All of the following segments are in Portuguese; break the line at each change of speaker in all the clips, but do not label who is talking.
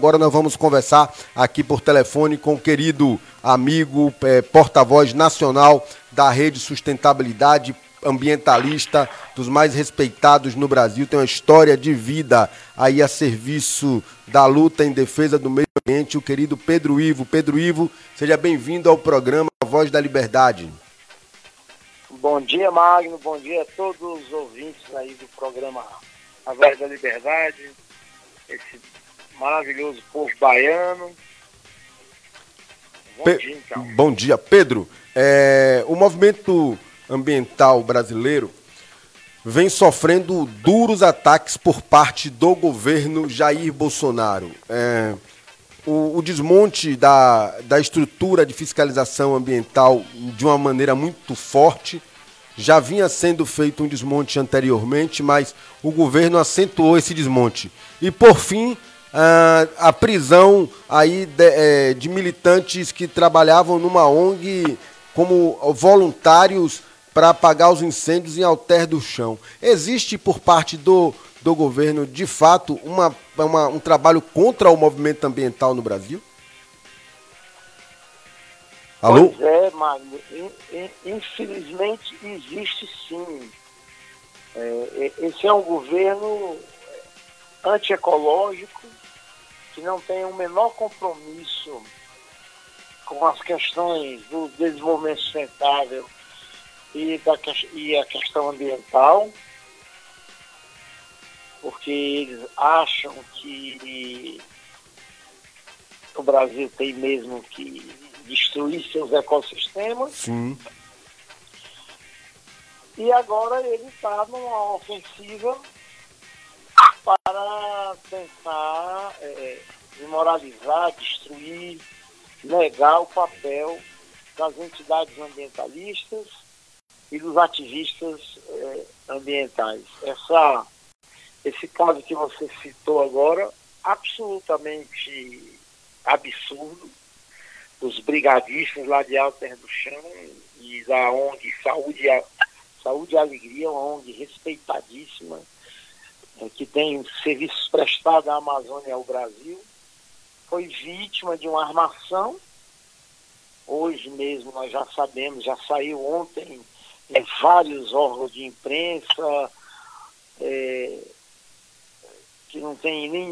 Agora nós vamos conversar aqui por telefone com o querido amigo, é, porta-voz nacional da Rede Sustentabilidade Ambientalista, dos mais respeitados no Brasil, tem uma história de vida aí a serviço da luta em defesa do meio ambiente, o querido Pedro Ivo. Pedro Ivo, seja bem-vindo ao programa Voz da Liberdade.
Bom dia, Magno, bom dia a todos os ouvintes aí do programa A Voz da Liberdade, esse maravilhoso povo baiano.
Bom Pe dia, então. Bom dia, Pedro. É, o movimento ambiental brasileiro vem sofrendo duros ataques por parte do governo Jair Bolsonaro. É, o, o, desmonte da, da estrutura de fiscalização ambiental de uma maneira muito forte. Já vinha sendo feito um desmonte anteriormente, mas o governo acentuou esse desmonte. E, por fim, a prisão aí de, é, de, militantes que trabalhavam numa ONG como voluntários para apagar os incêndios em Alter do Chão. Existe por parte do, do governo, de fato, uma, uma, um trabalho contra o movimento ambiental no Brasil?
Alô? Pois é, Magno. Infelizmente existe sim. É, esse é um governo antiecológico, que não tem o menor compromisso com as questões do desenvolvimento sustentável e, da, e a questão ambiental, porque eles acham que o Brasil tem mesmo que destruir seus ecossistemas.
Sim.
E agora ele está numa ofensiva para tentar é, desmoralizar, destruir, negar o papel das entidades ambientalistas e dos ativistas é, ambientais. Essa, esse caso que você citou agora, absolutamente absurdo, dos brigadistas lá de Alter do Chão e da ONG Saúde, Saúde e Alegria, uma ONG respeitadíssima, é, que tem serviços prestados à Amazônia e ao Brasil, foi vítima de uma armação. Hoje mesmo nós já sabemos, já saiu ontem em vários órgãos de imprensa, é, que não tem, nem,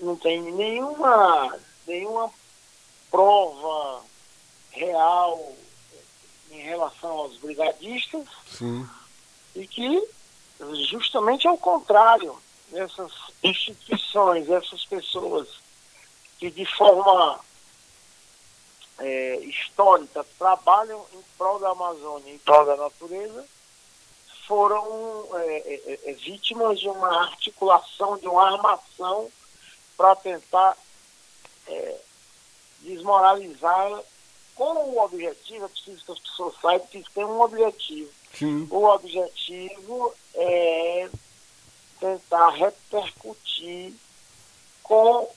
não tem nenhuma, nenhuma prova real em relação aos brigadistas
Sim.
e que justamente ao contrário, essas instituições, essas pessoas que de forma é, histórica trabalham em prol da Amazônia, em prol da natureza, foram é, é, é vítimas de uma articulação, de uma armação para tentar é, desmoralizar com o objetivo, é preciso que as pessoas saibam que tem um objetivo.
Sim.
O objetivo é tentar repercutir com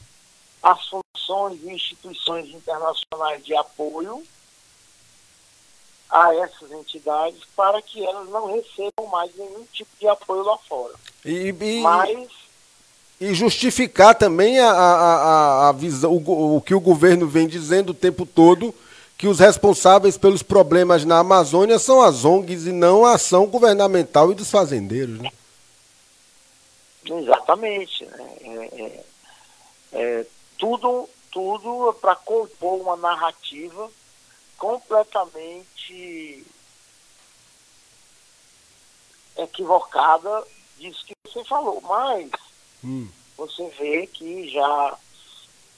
as funções e instituições internacionais de apoio a essas entidades para que elas não recebam mais nenhum tipo de apoio lá fora.
E, e, Mas, e justificar também a, a, a, a visão, o, o que o governo vem dizendo o tempo todo, que os responsáveis pelos problemas na Amazônia são as ONGs e não a ação governamental e dos fazendeiros. Né?
Exatamente. Né? É, é, é, tudo tudo para compor uma narrativa completamente equivocada disso que você falou. Mas
hum.
você vê que já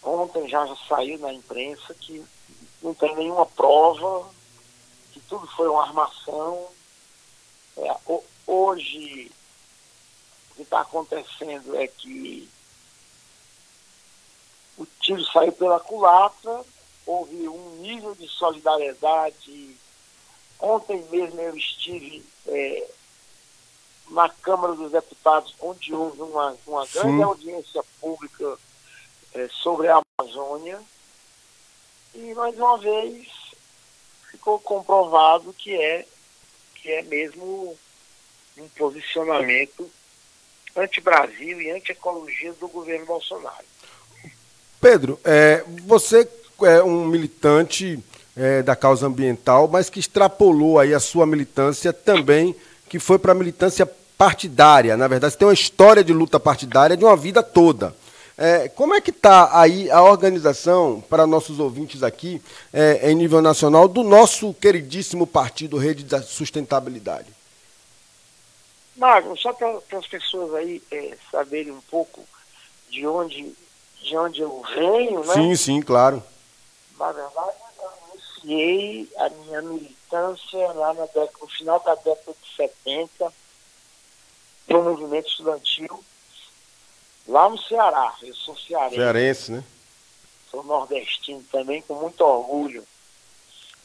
ontem já, já saiu na imprensa que não tem nenhuma prova, que tudo foi uma armação. É, hoje o que está acontecendo é que o tiro saiu pela culatra, houve um nível de solidariedade. Ontem mesmo eu estive é, na Câmara dos Deputados, onde houve uma, uma grande audiência pública é, sobre a Amazônia. E mais uma vez ficou comprovado que é, que é mesmo um posicionamento anti-Brasil e anti-ecologia do governo Bolsonaro.
Pedro, é, você é um militante é, da causa ambiental, mas que extrapolou aí a sua militância também, que foi para a militância partidária. Na verdade, você tem uma história de luta partidária de uma vida toda. É, como é que está aí a organização, para nossos ouvintes aqui, é, em nível nacional, do nosso queridíssimo partido Rede da Sustentabilidade?
Magno, só para as pessoas aí é, saberem um pouco de onde, de onde eu venho, né?
Sim, sim, claro.
Na verdade, iniciei a minha militância lá na década, no final da década de 70 no movimento estudantil lá no Ceará. Eu sou cearense.
Cearense, né?
Sou nordestino também, com muito orgulho.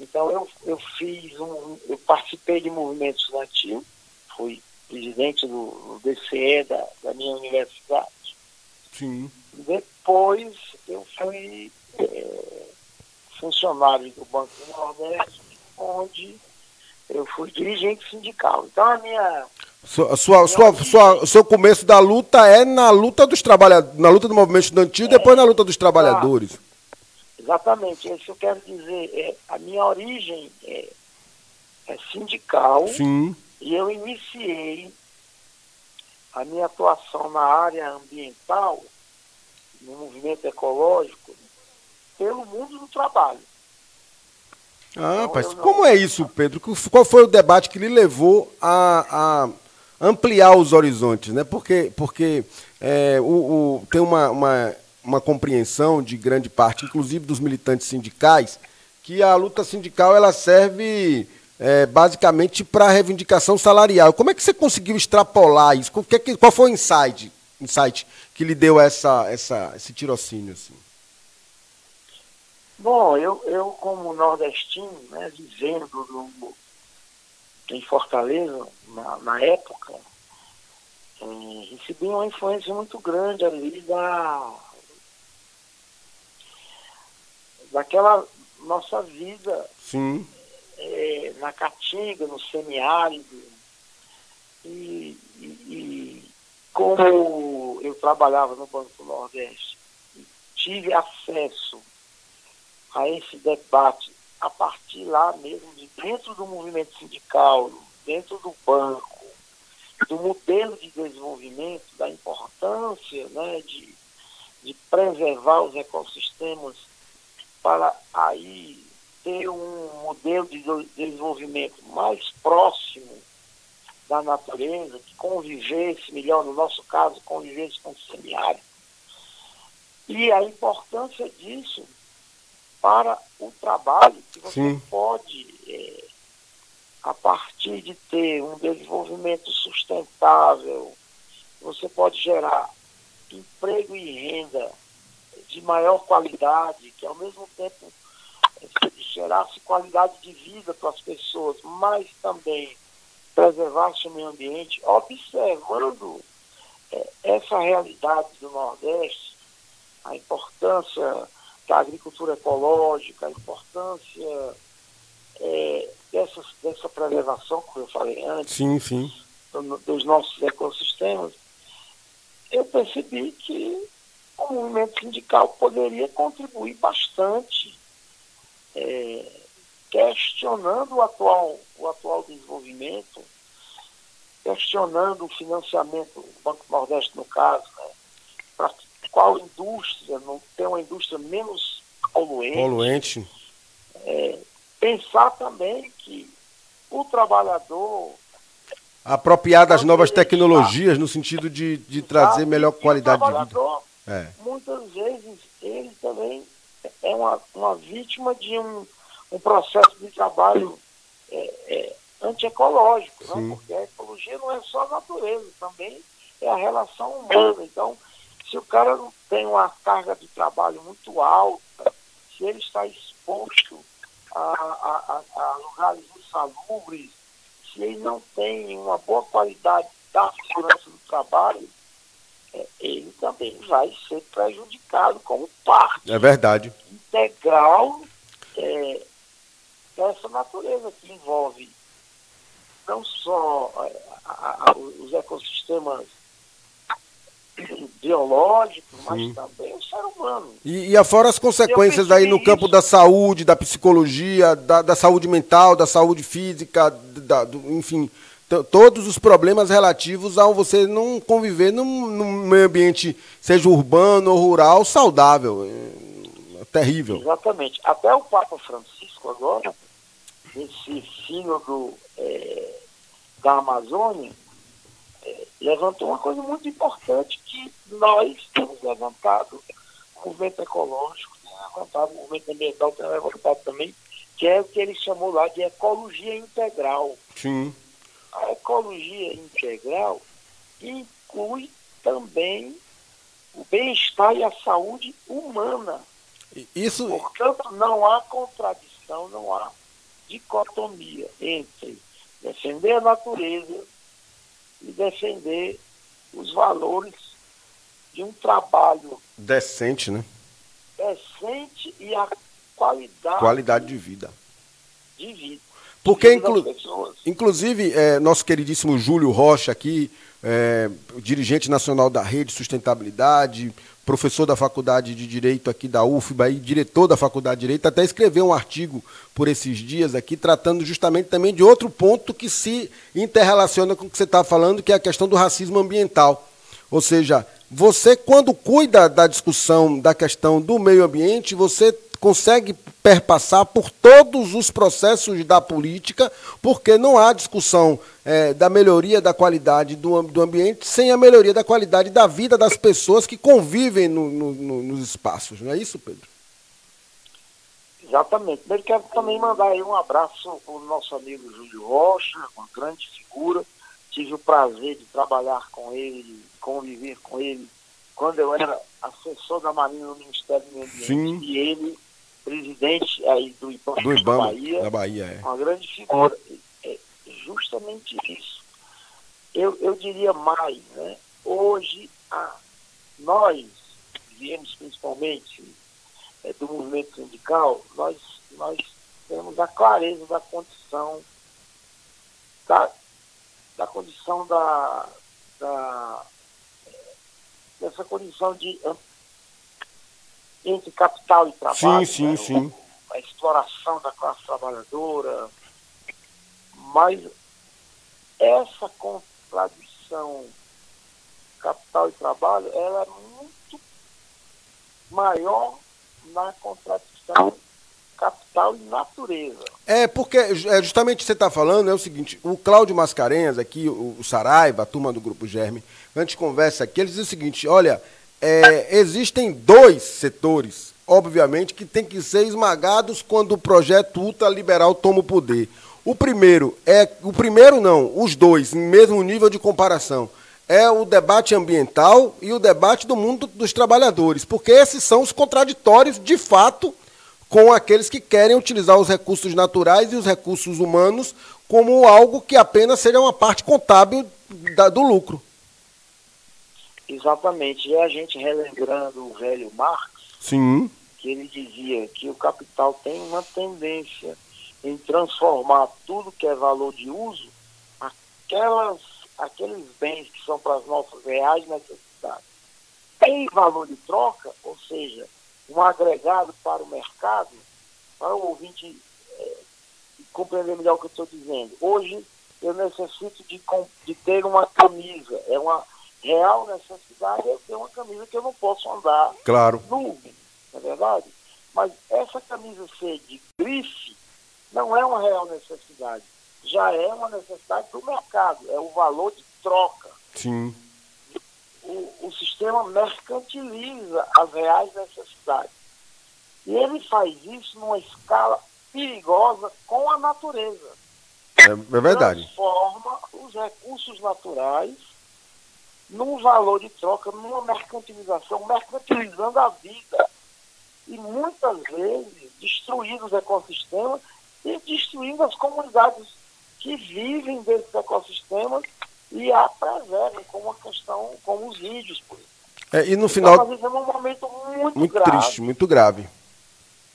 Então eu, eu fiz um. Eu participei de movimento estudantil, fui presidente do, do DCE da, da minha universidade.
Sim.
Depois eu fui é, funcionário do Banco do Nordeste, onde eu fui dirigente sindical. Então a minha.
Sua, sua, sua, sua, seu começo da luta é na luta dos trabalhadores, na luta do movimento estudantil, é, depois na luta dos trabalhadores. Ah,
exatamente, é isso que eu quero dizer. É, a minha origem é, é sindical
Sim.
e eu iniciei a minha atuação na área ambiental, no movimento ecológico, pelo mundo do trabalho.
Ah, rapaz, como é isso, Pedro? Qual foi o debate que lhe levou a, a ampliar os horizontes, né? Porque, porque é, o, o, tem uma, uma, uma compreensão de grande parte, inclusive dos militantes sindicais, que a luta sindical ela serve é, basicamente para reivindicação salarial. Como é que você conseguiu extrapolar isso? Qual, qual foi o insight, insight que lhe deu essa, essa, esse tirocínio? Assim?
Bom, eu, eu como nordestino, né, vivendo em Fortaleza, na, na época, é, recebi uma influência muito grande ali da daquela nossa vida
Sim.
É, na Caatinga, no semiárido. E, e, e, como eu trabalhava no Banco do Nordeste, tive acesso a esse debate a partir lá mesmo de dentro do movimento sindical, dentro do banco, do modelo de desenvolvimento, da importância né, de, de preservar os ecossistemas para aí ter um modelo de desenvolvimento mais próximo da natureza, que convivesse melhor, no nosso caso, convivesse com o semiárido. E a importância disso para o trabalho que você Sim. pode, é, a partir de ter um desenvolvimento sustentável, você pode gerar emprego e renda de maior qualidade, que ao mesmo tempo é, gerasse qualidade de vida para as pessoas, mas também preservasse o meio ambiente, observando é, essa realidade do Nordeste, a importância da agricultura ecológica, a importância é, dessa, dessa preservação, como eu falei antes,
sim, sim.
Do, dos nossos ecossistemas, eu percebi que o movimento sindical poderia contribuir bastante, é, questionando o atual, o atual desenvolvimento, questionando o financiamento do Banco Nordeste, no caso, né, qual indústria, não ter uma indústria menos poluente.
Poluente.
É, pensar também que o trabalhador.
Apropriar das novas tecnologias no sentido de, de trazer melhor qualidade de vida.
É. Muitas vezes ele também é uma, uma vítima de um, um processo de trabalho é, é, antiecológico, né? porque a ecologia não é só a natureza, também é a relação humana. Então, se o cara não tem uma carga de trabalho muito alta, se ele está exposto a, a, a, lugares insalubres, se ele não tem uma boa qualidade da segurança do trabalho, é, ele também vai ser prejudicado como parte
é verdade.
integral é, dessa natureza que envolve não só é, os ecossistemas biológicos, mas Sim. também o ser humano.
E, e afora as consequências aí no isso. campo da saúde, da psicologia, da, da saúde mental, da saúde física, da, do, enfim, todos os problemas relativos ao você não conviver num, num meio ambiente, seja urbano ou rural, saudável. É, é terrível.
Exatamente. Até o Papa Francisco agora, esse sínodo é, da Amazônia, levantou uma coisa muito importante que nós temos levantado, o movimento ecológico tem levantado, o movimento ambiental tem levantado também, que é o que ele chamou lá de ecologia integral.
Sim.
A ecologia integral inclui também o bem-estar e a saúde humana.
Isso...
Portanto, não há contradição, não há dicotomia entre defender a natureza e defender os valores de um trabalho
decente, né?
Decente e a qualidade
qualidade de vida.
De vida.
Porque, inclu inclusive, é, nosso queridíssimo Júlio Rocha aqui, é, dirigente nacional da Rede Sustentabilidade, professor da Faculdade de Direito aqui da UFBA e diretor da Faculdade de Direito, até escreveu um artigo por esses dias aqui, tratando justamente também de outro ponto que se interrelaciona com o que você está falando, que é a questão do racismo ambiental. Ou seja, você, quando cuida da discussão da questão do meio ambiente, você consegue perpassar por todos os processos da política, porque não há discussão é, da melhoria da qualidade do, do ambiente sem a melhoria da qualidade da vida das pessoas que convivem no, no, no, nos espaços. Não é isso, Pedro?
Exatamente. Eu quero também mandar aí um abraço para o nosso amigo Júlio Rocha, uma grande figura. Tive o prazer de trabalhar com ele, conviver com ele, quando eu era assessor da Marinha no Ministério do Meio Ambiente.
Sim.
E ele presidente aí do IBAMA,
do IBAMA da Bahia, da Bahia é.
uma grande figura. É justamente isso. Eu, eu diria mais, né? Hoje, a, nós, viemos principalmente é, do movimento sindical, nós, nós temos a clareza da condição da, da condição da, da dessa condição de entre capital e trabalho.
Sim, sim,
né?
sim.
A exploração da classe trabalhadora. Mas essa contradição capital e trabalho, ela é muito maior na contradição capital e natureza.
É, porque é, justamente você está falando é o seguinte, o Cláudio Mascarenhas aqui, o, o Saraiva, a turma do Grupo Germe, antes conversa aqui, eles dizem o seguinte, olha, é, existem dois setores, obviamente, que tem que ser esmagados quando o projeto ultraliberal toma o poder. O primeiro é. O primeiro não, os dois, em mesmo nível de comparação. É o debate ambiental e o debate do mundo dos trabalhadores, porque esses são os contraditórios, de fato, com aqueles que querem utilizar os recursos naturais e os recursos humanos como algo que apenas seja uma parte contábil do lucro.
Exatamente. E a gente relembrando o velho Marx,
Sim.
que ele dizia que o capital tem uma tendência em transformar tudo que é valor de uso, aquelas, aqueles bens que são para as nossas reais necessidades, em valor de troca, ou seja, um agregado para o mercado, para o ouvinte é, compreender melhor o que eu estou dizendo. Hoje eu necessito de, de ter uma camisa, é uma real necessidade é ter uma camisa que eu não posso andar
claro.
nu, não é verdade? Mas essa camisa ser de grife não é uma real necessidade. Já é uma necessidade do mercado, é o valor de troca.
Sim.
O, o sistema mercantiliza as reais necessidades. E ele faz isso numa escala perigosa com a natureza.
É, é verdade.
Transforma os recursos naturais num valor de troca, numa mercantilização, mercantilizando a vida. E muitas vezes destruindo os ecossistemas e destruindo as comunidades que vivem desses ecossistemas e a preservem, como a questão, como os índios, por exemplo.
É, e no final.
Nós vivemos um momento muito,
muito
grave.
triste, muito grave.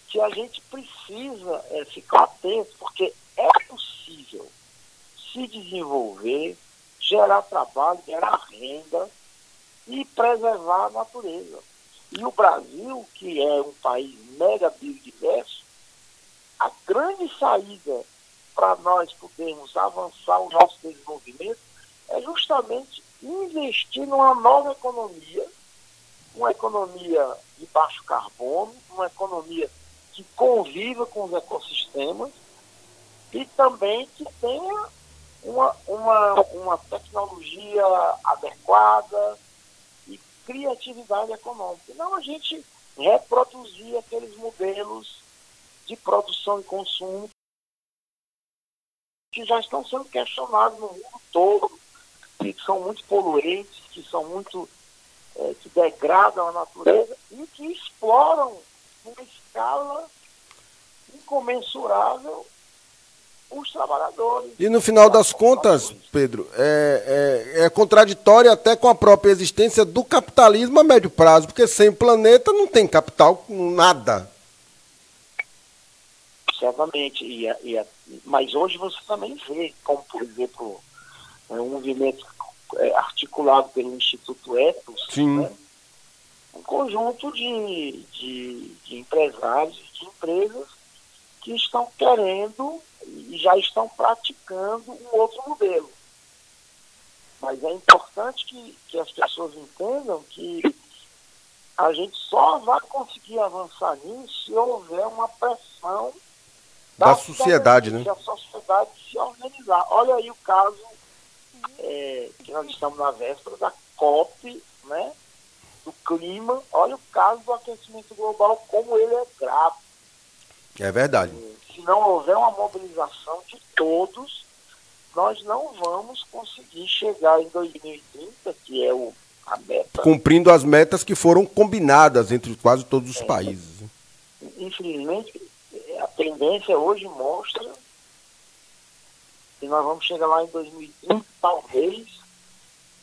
Que a gente precisa é, ficar atento, porque é possível se desenvolver gerar trabalho, gerar renda e preservar a natureza. E o Brasil, que é um país mega biodiverso, a grande saída para nós podermos avançar o nosso desenvolvimento é justamente investir numa nova economia, uma economia de baixo carbono, uma economia que conviva com os ecossistemas e também que tenha uma, uma, uma tecnologia adequada e criatividade econômica. Não a gente reproduzir aqueles modelos de produção e consumo que já estão sendo questionados no mundo todo, que são muito poluentes, que são muito é, que degradam a natureza e que exploram numa escala incomensurável os trabalhadores.
E no final das contas, Pedro, é, é, é, contraditório até com a própria existência do capitalismo a médio prazo, porque sem o planeta não tem capital, nada.
Certamente, e, e, mas hoje você também vê, como por exemplo, é um movimento é, articulado pelo Instituto Ethos, né? um conjunto de, de, de empresários, de empresas que estão querendo e já estão praticando um outro modelo. Mas é importante que, que as pessoas entendam que a gente só vai conseguir avançar nisso se houver uma pressão
da, da sociedade, né?
Da sociedade se organizar. Olha aí o caso é, que nós estamos na véspera da COP, né? Do clima. Olha o caso do aquecimento global, como ele é grave.
É verdade.
Se não houver uma mobilização de todos, nós não vamos conseguir chegar em 2030, que é o, a meta.
Cumprindo as metas que foram combinadas entre quase todos os é, países.
Infelizmente, a tendência hoje mostra que nós vamos chegar lá em 2030, talvez,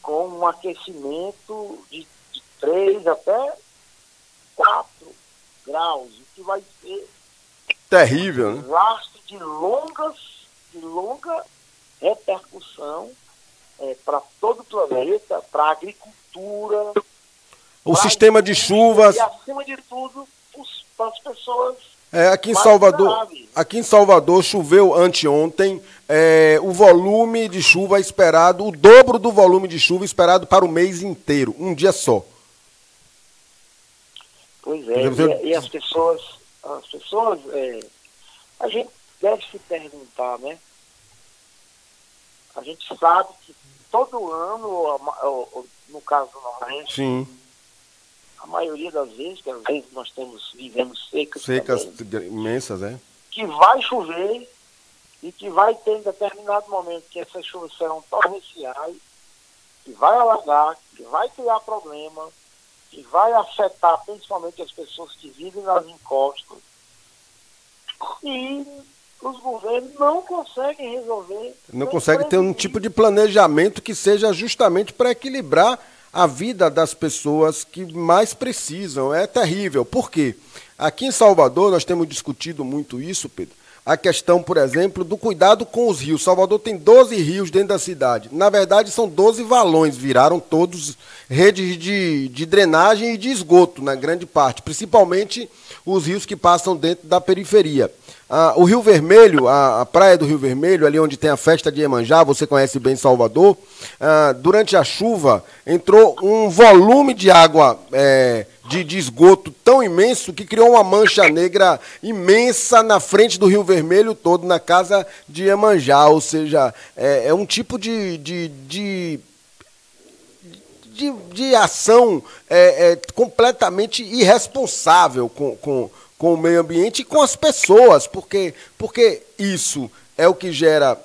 com um aquecimento de, de 3 até 4 graus, o que vai ser
terrível,
né? Lastro de longas, de longa repercussão é, para todo o planeta, para a agricultura.
O sistema de chuvas.
E acima de tudo, para as pessoas
é, aqui em Salvador, aqui em Salvador choveu anteontem. É, o volume de chuva esperado, o dobro do volume de chuva esperado para o mês inteiro, um dia só.
Pois é, e, e as pessoas, as pessoas, é, a gente deve se perguntar, né? A gente sabe que todo ano, no caso do Nordeste,
Sim
a maioria das vezes, que às vezes nós temos, vivemos secas.
Secas também, imensas, é.
Que vai chover e que vai ter em determinado momento que essas chuvas serão torrenciais, que vai alagar, que vai criar problema, que vai afetar principalmente as pessoas que vivem nas encostas. E os governos não conseguem resolver.
Não conseguem ter um tipo de planejamento que seja justamente para equilibrar a vida das pessoas que mais precisam. É terrível. Por quê? Aqui em Salvador, nós temos discutido muito isso, Pedro. A questão, por exemplo, do cuidado com os rios. Salvador tem 12 rios dentro da cidade. Na verdade, são 12 valões, viraram todos redes de, de drenagem e de esgoto, na grande parte, principalmente os rios que passam dentro da periferia. Ah, o Rio Vermelho, a, a, praia do Rio Vermelho, ali onde tem a festa de Iemanjá, você conhece bem Salvador, ah, durante a chuva entrou um volume de água é, de, de, esgoto tão imenso que criou uma mancha negra imensa na frente do Rio Vermelho todo, na casa de Iemanjá. Ou seja, é, é um tipo de, de, de de, de, ação é, é, completamente irresponsável com, com, com o meio ambiente e com as pessoas, porque, porque isso é o que gera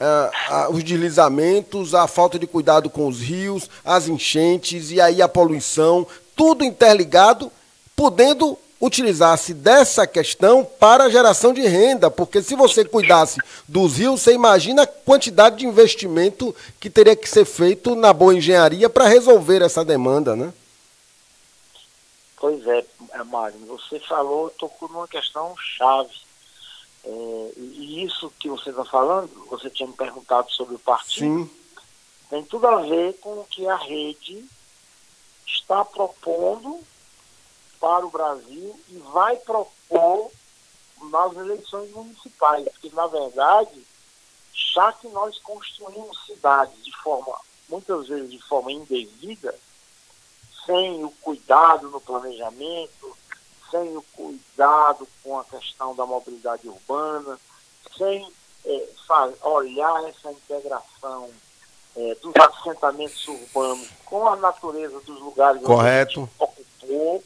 uh, uh, os deslizamentos, a falta de cuidado com os rios, as enchentes e aí a poluição, tudo interligado, podendo utilizar-se dessa questão para a geração de renda, porque se você cuidasse dos rios, você imagina a quantidade de investimento que teria que ser feito na boa engenharia para resolver essa demanda, né?
Pois é, é, Mário, você falou, tocou numa questão chave. É, e isso que você está falando, você tinha me perguntado sobre o partido,
Sim.
tem tudo a ver com o que a rede está propondo para o Brasil e vai propor nas eleições municipais, porque na verdade, já que nós construímos cidades de forma, muitas vezes de forma indevida, sem o cuidado no planejamento, sem o cuidado com a questão da mobilidade urbana, sem é, olhar essa integração é, dos assentamentos urbanos com a natureza dos lugares
Correto.
onde a gente ocupou.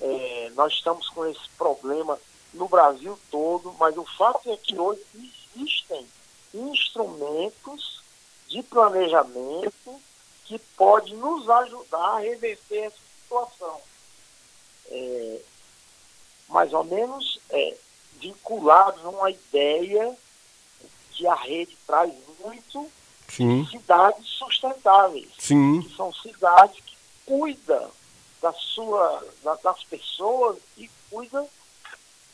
É, nós estamos com esse problema no Brasil todo, mas o fato é que hoje existem instrumentos de planejamento que podem nos ajudar a reverter essa situação. É, mais ou menos é, vinculados a uma ideia que a rede traz muito
Sim.
cidades sustentáveis.
Sim.
Que são cidades que cuidam da sua, da, das pessoas e cuidam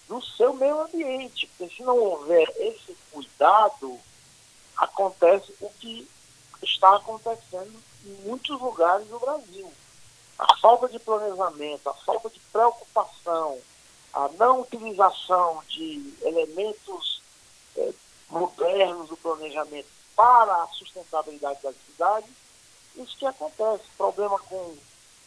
do seu meio ambiente. Porque se não houver esse cuidado, acontece o que está acontecendo em muitos lugares do Brasil. A falta de planejamento, a falta de preocupação, a não utilização de elementos é, modernos do planejamento para a sustentabilidade da cidade, isso que acontece. Problema com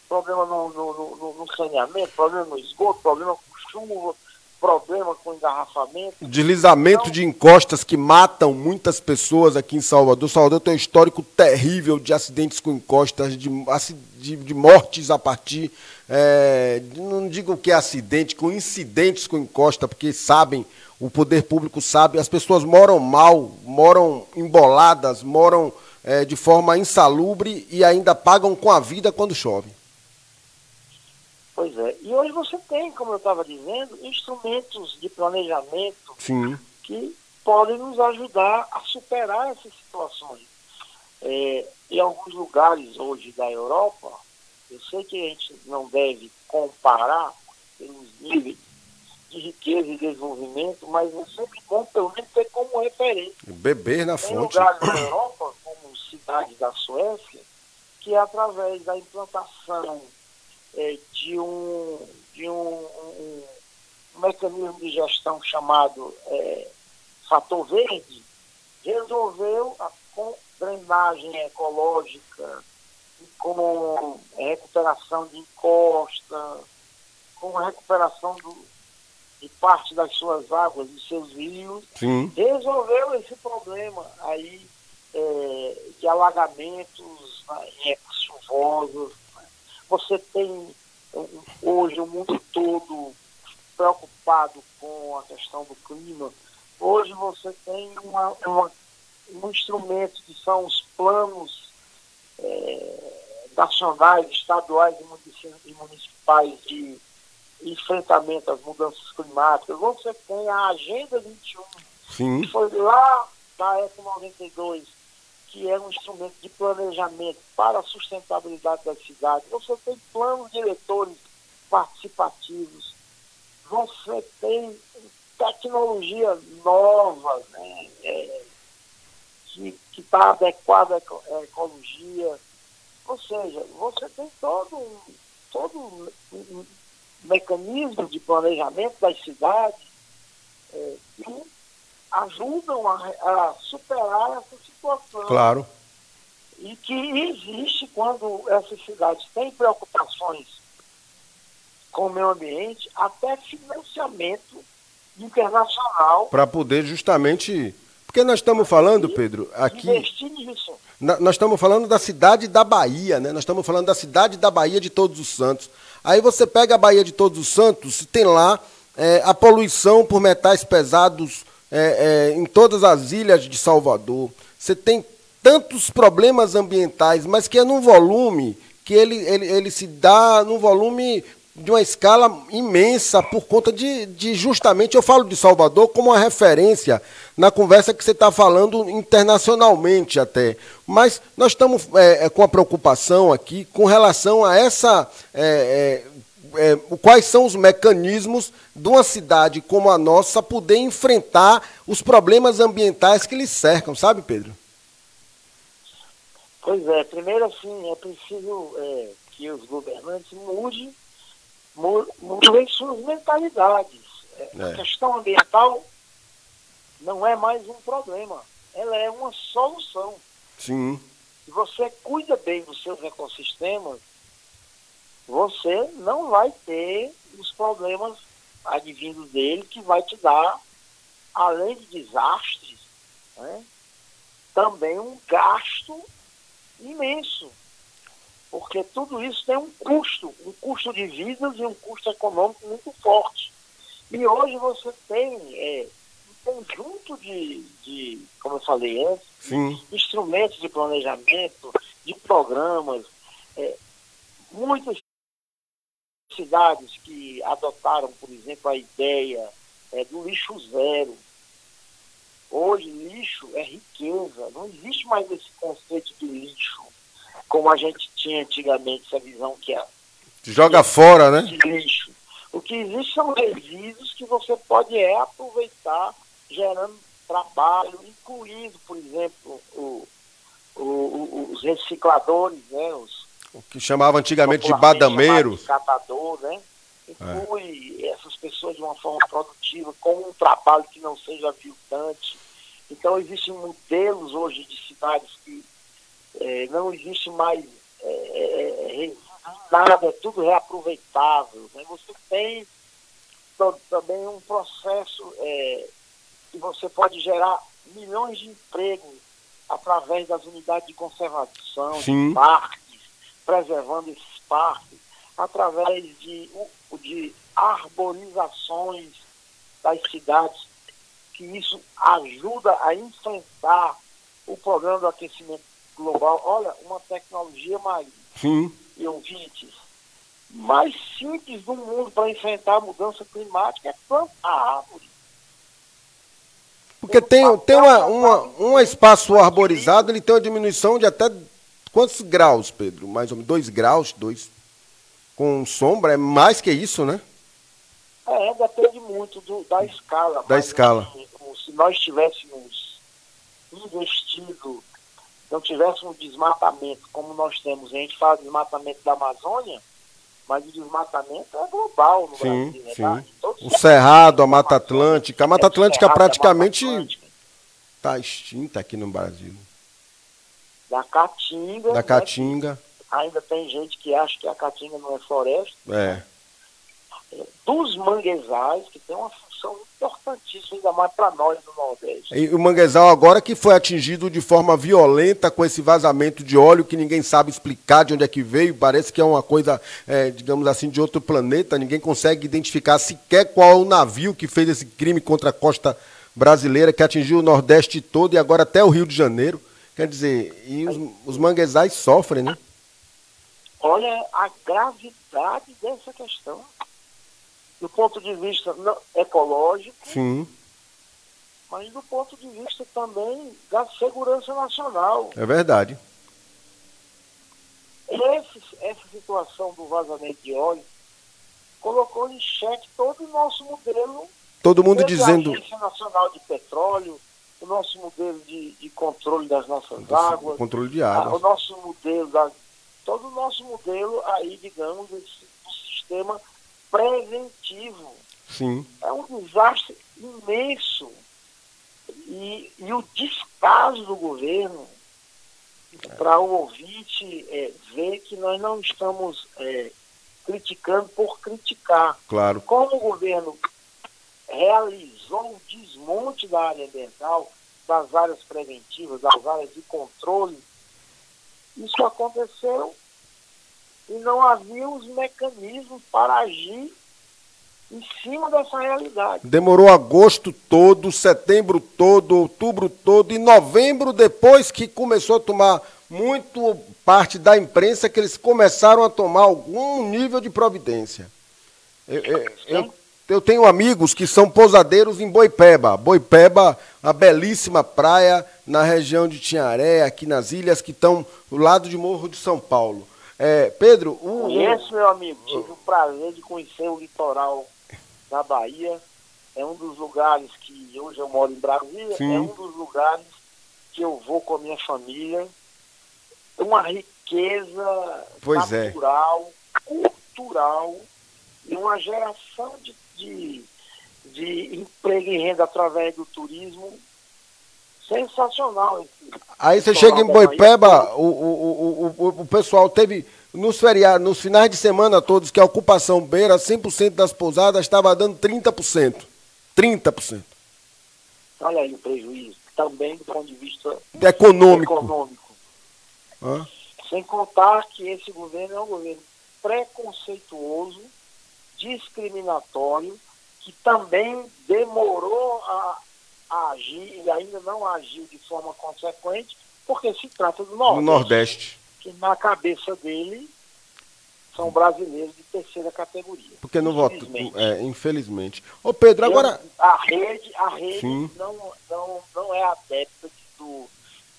problema no, no, no, no saneamento, problema no esgoto, problema com chuva, problema com engarrafamento.
Deslizamento então, de encostas que matam muitas pessoas aqui em Salvador. Salvador tem um histórico terrível de acidentes com encostas, de, de, de mortes a partir. É, não digo que é acidente, com incidentes com encosta, porque sabem, o poder público sabe, as pessoas moram mal, moram emboladas, moram é, de forma insalubre e ainda pagam com a vida quando chove.
Pois é. E hoje você tem, como eu estava dizendo, instrumentos de planejamento
Sim.
que podem nos ajudar a superar essas situações. É, em alguns lugares hoje da Europa, eu sei que a gente não deve comparar pelos níveis de riqueza e desenvolvimento, mas é sempre bom pelo menos ter como referência.
Beber na
Tem
fonte.
lugares na Europa, como cidades da Suécia, que é através da implantação é, de, um, de um, um, um, mecanismo de gestão chamado é, fator verde, resolveu a, com drenagem ecológica, com recuperação de encosta, com recuperação do, de parte das suas águas, dos seus rios,
Sim.
resolveu esse problema aí é, de alagamentos né, em épocas chuvosas, você tem hoje o mundo todo preocupado com a questão do clima. Hoje você tem uma, uma, um instrumento que são os planos é, nacionais, estaduais e municipais de enfrentamento às mudanças climáticas. Você tem a Agenda 21,
Sim.
que foi lá da ECO 92, que é um instrumento de planejamento para a sustentabilidade da cidade. Você tem planos diretores participativos, você tem tecnologia nova, né, é, que está adequada à ecologia. Ou seja, você tem todo um, todo um mecanismo de planejamento das cidades é, que ajudam a, a superar essa situação.
Claro.
E que existe quando essas cidades têm preocupações com o meio ambiente, até financiamento internacional.
Para poder justamente. Porque nós estamos falando, Pedro, aqui. Nós estamos falando da cidade da Bahia, né? Nós estamos falando da cidade da Bahia de Todos os Santos. Aí você pega a Bahia de Todos os Santos, tem lá é, a poluição por metais pesados é, é, em todas as ilhas de Salvador. Você tem tantos problemas ambientais, mas que é num volume que ele, ele, ele se dá num volume de uma escala imensa por conta de, de justamente, eu falo de Salvador como uma referência na conversa que você está falando internacionalmente até. Mas nós estamos é, com a preocupação aqui com relação a essa. É, é, quais são os mecanismos de uma cidade como a nossa poder enfrentar os problemas ambientais que lhe cercam, sabe, Pedro?
Pois é, primeiro assim, é preciso que os governantes mudem, mudem suas mentalidades. É. A questão ambiental não é mais um problema, ela é uma solução.
Sim.
Se você cuida bem dos seus ecossistemas, você não vai ter os problemas advindos dele que vai te dar, além de desastres, né, também um gasto imenso. Porque tudo isso tem um custo, um custo de vidas e um custo econômico muito forte. E hoje você tem é, um conjunto de, de, como eu falei antes,
Sim.
instrumentos de planejamento, de programas, é, muitas cidades que adotaram, por exemplo, a ideia é, do lixo zero. Hoje, lixo é riqueza. Não existe mais esse conceito de lixo, como a gente tinha antigamente, essa visão que é.
Joga fora, né?
Lixo. O que existe são resíduos que você pode é, aproveitar, gerando trabalho, incluindo, por exemplo, o, o, os recicladores, né, os,
o que chamava antigamente de badameiro.
Catador, né? Inclui é. essas pessoas de uma forma produtiva, com um trabalho que não seja aviltante. Então, existem modelos hoje de cidades que é, não existe mais é, é, é nada, é tudo reaproveitável. Né? Você tem também um processo é, que você pode gerar milhões de empregos através das unidades de conservação,
Sim.
de parques, preservando esses parques através de, de arborizações das cidades, que isso ajuda a enfrentar o problema do aquecimento global. Olha, uma tecnologia mais
Sim.
e ouvintes mais simples do mundo para enfrentar a mudança climática é plantar árvore.
Porque tem, tem uma, uma, um espaço arborizado, ele tem uma diminuição de até Quantos graus, Pedro? Mais ou menos dois graus, dois. Com sombra, é mais que isso, né?
É, depende muito do, da escala.
Da escala.
Assim, se nós tivéssemos investido, não tivéssemos desmatamento como nós temos, a gente fala de desmatamento da Amazônia, mas o desmatamento é global no
sim,
Brasil. Né?
Sim. Tá? O Cerrado, a Mata Atlântica. A Mata Atlântica praticamente está extinta aqui no Brasil
da Caatinga.
Da né, Caatinga.
Ainda tem gente que acha que a Caatinga não é floresta.
É.
Dos manguezais, que tem uma função importantíssima, ainda mais para nós do Nordeste.
E o manguezal agora que foi atingido de forma violenta com esse vazamento de óleo que ninguém sabe explicar de onde é que veio, parece que é uma coisa, é, digamos assim, de outro planeta, ninguém consegue identificar sequer qual é o navio que fez esse crime contra a costa brasileira, que atingiu o Nordeste todo e agora até o Rio de Janeiro. Quer dizer, e os, os manguezais sofrem, né?
Olha a gravidade dessa questão. Do ponto de vista ecológico,
Sim.
mas do ponto de vista também da segurança nacional.
É verdade.
Esse, essa situação do vazamento de óleo colocou em xeque todo o nosso modelo.
Todo mundo dizendo.
A Agência Nacional de Petróleo, o nosso modelo de, de controle das nossas águas,
controle de água,
o nosso modelo, da, todo o nosso modelo aí, digamos, do sistema preventivo.
Sim.
É um desastre imenso. E, e o descaso do governo para o ouvinte é, ver que nós não estamos é, criticando por criticar.
Claro.
Como o governo realizou o desmonte da área ambiental, das áreas preventivas, das áreas de controle. Isso aconteceu e não havia os mecanismos para agir em cima dessa realidade.
Demorou agosto todo, setembro todo, outubro todo e novembro, depois que começou a tomar muito parte da imprensa, que eles começaram a tomar algum nível de providência. Eu, eu, eu, tenho amigos que são pousadeiros em Boipeba. Boipeba, a belíssima praia na região de Tinharé, aqui nas ilhas, que estão do lado de Morro de São Paulo. É, Pedro, o.
Conheço, meu amigo. Tive o prazer de conhecer o litoral da Bahia. É um dos lugares que hoje eu moro em Brasília.
Sim.
É um dos lugares que eu vou com a minha família. Uma riqueza riqueza
pois é.
natural, é. cultural e uma geração de, de, de emprego e renda através do turismo sensacional.
Aí você chega em Boipeba, o, o, o, o, pessoal teve, nos feriados, nos finais de semana todos, que a ocupação beira 100% das pousadas, estava dando 30%. 30%.
Olha aí o prejuízo, também do ponto de vista
econômico.
econômico. Sem contar que esse governo é um governo preconceituoso, discriminatório, que também demorou a, a agir e ainda não agiu de forma consequente, porque se trata do Nordeste.
Do Nordeste.
Que na cabeça dele são brasileiros de terceira categoria.
Porque não voto, é, infelizmente. Ô Pedro, agora.
a rede, a rede não, não, não é adepta do,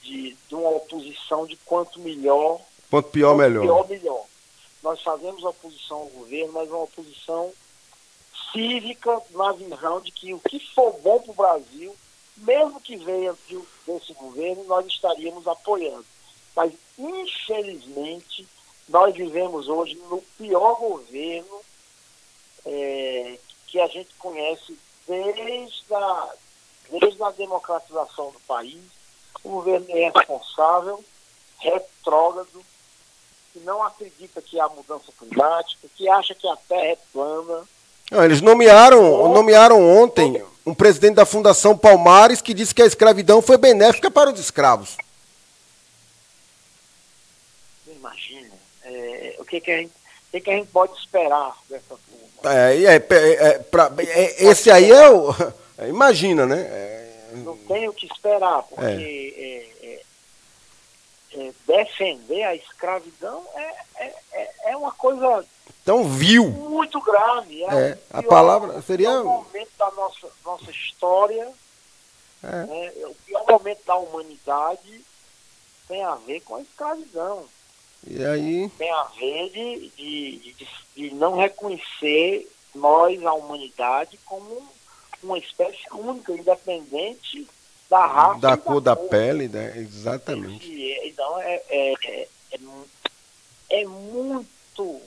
de, de uma oposição de quanto melhor.
Quanto pior, quanto melhor.
Pior, melhor. Nós fazemos oposição ao governo, mas uma oposição cívica na visão de que o que for bom para o Brasil, mesmo que venha desse governo, nós estaríamos apoiando. Mas, infelizmente, nós vivemos hoje no pior governo é, que a gente conhece desde a, desde a democratização do país. O governo é responsável, retrógrado, que não acredita que há mudança climática, que acha que a Terra é plana
não, eles nomearam, nomearam ontem um presidente da Fundação Palmares que disse que a escravidão foi benéfica para os escravos.
Imagina. É, o que, que, a gente, o que, que a gente pode esperar dessa turma?
É, é, é, pra, é, esse aí é o. Imagina, né? É,
Não tem o que esperar, porque defender a escravidão é, é uma coisa
tão vil.
Muito grave. É,
é a palavra seria.
O pior momento da nossa, nossa história, é. né, o pior momento da humanidade tem a ver com a escravidão.
E aí?
Tem a ver de, de, de, de não reconhecer nós, a humanidade, como uma espécie única, independente da raça.
Da cor da, da pele, né? exatamente.
Então é, é, é, é muito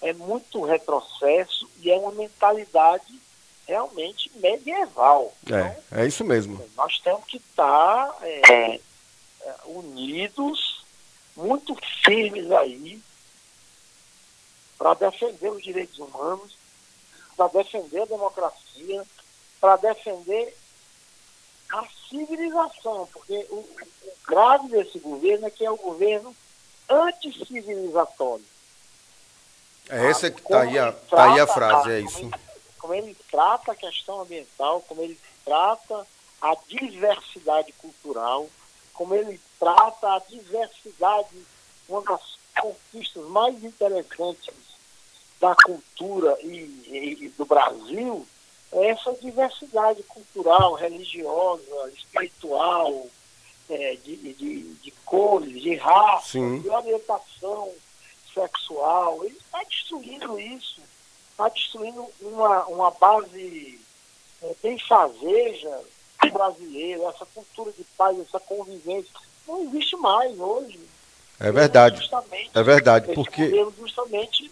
é muito retrocesso e é uma mentalidade realmente medieval.
É, então, é isso mesmo.
Nós temos que estar é, é, unidos, muito firmes aí, para defender os direitos humanos, para defender a democracia, para defender a civilização, porque o, o grave desse governo é que é o governo anticivilizatório.
É essa que está aí, a, tá aí a frase, é isso.
Como ele, como ele trata a questão ambiental, como ele trata a diversidade cultural, como ele trata a diversidade, uma das conquistas mais interessantes da cultura e, e do Brasil é essa diversidade cultural, religiosa, espiritual, é, de, de, de, cores, de raça,
Sim.
de orientação sexual. Ele está destruindo isso, está destruindo uma, uma base é, bem fazeja brasileira, essa cultura de paz, essa convivência. Não existe mais hoje.
É verdade. É verdade, porque.
justamente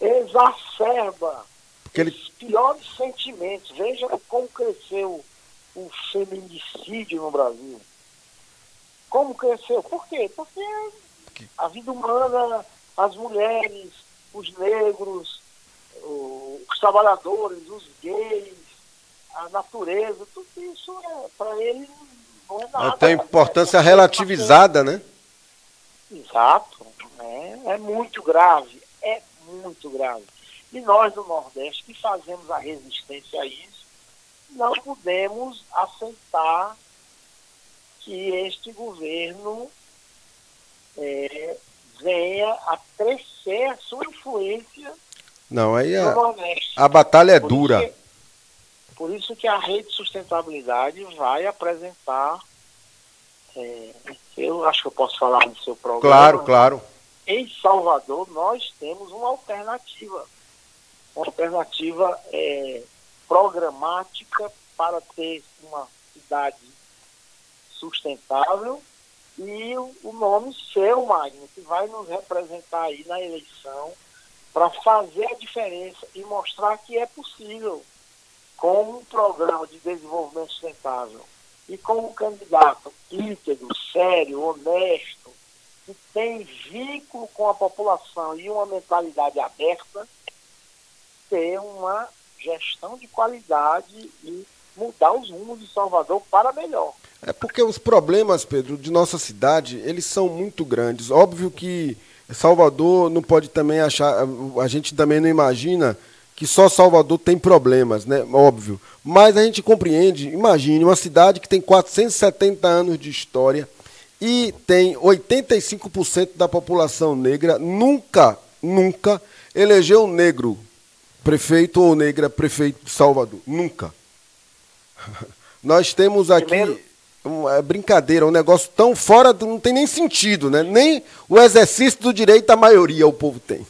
exacerba
porque ele...
os piores sentimentos. Veja como cresceu o feminicídio no Brasil. Como cresceu? Por quê? Porque a vida humana, as mulheres, os negros, os trabalhadores, os gays, a natureza, tudo isso é, para ele não é nada.
Tem importância é, relativizada, né?
Exato. É, é muito grave. É muito grave. E nós do Nordeste que fazemos a resistência a isso, não podemos aceitar que este governo é, venha a crescer a sua influência
Não, aí a, a batalha é por dura.
Isso que, por isso que a rede de sustentabilidade vai apresentar, é, eu acho que eu posso falar no seu programa.
Claro, claro.
Em Salvador nós temos uma alternativa, uma alternativa é, programática para ter uma cidade sustentável e o, o nome seu, Magno, que vai nos representar aí na eleição para fazer a diferença e mostrar que é possível com um programa de desenvolvimento sustentável e com um candidato íntegro, sério, honesto, que tem vínculo com a população e uma mentalidade aberta, ter uma gestão de qualidade e mudar os rumos de Salvador para melhor.
É porque os problemas, Pedro, de nossa cidade, eles são muito grandes. Óbvio que Salvador não pode também achar, a gente também não imagina que só Salvador tem problemas, né? Óbvio. Mas a gente compreende, imagine, uma cidade que tem 470 anos de história e tem 85% da população negra, nunca, nunca elegeu um negro prefeito ou negra prefeito de Salvador. Nunca. Nós temos aqui. Primeiro uma é brincadeira, um negócio tão fora, não tem nem sentido, né? Nem o exercício do direito a maioria o povo tem.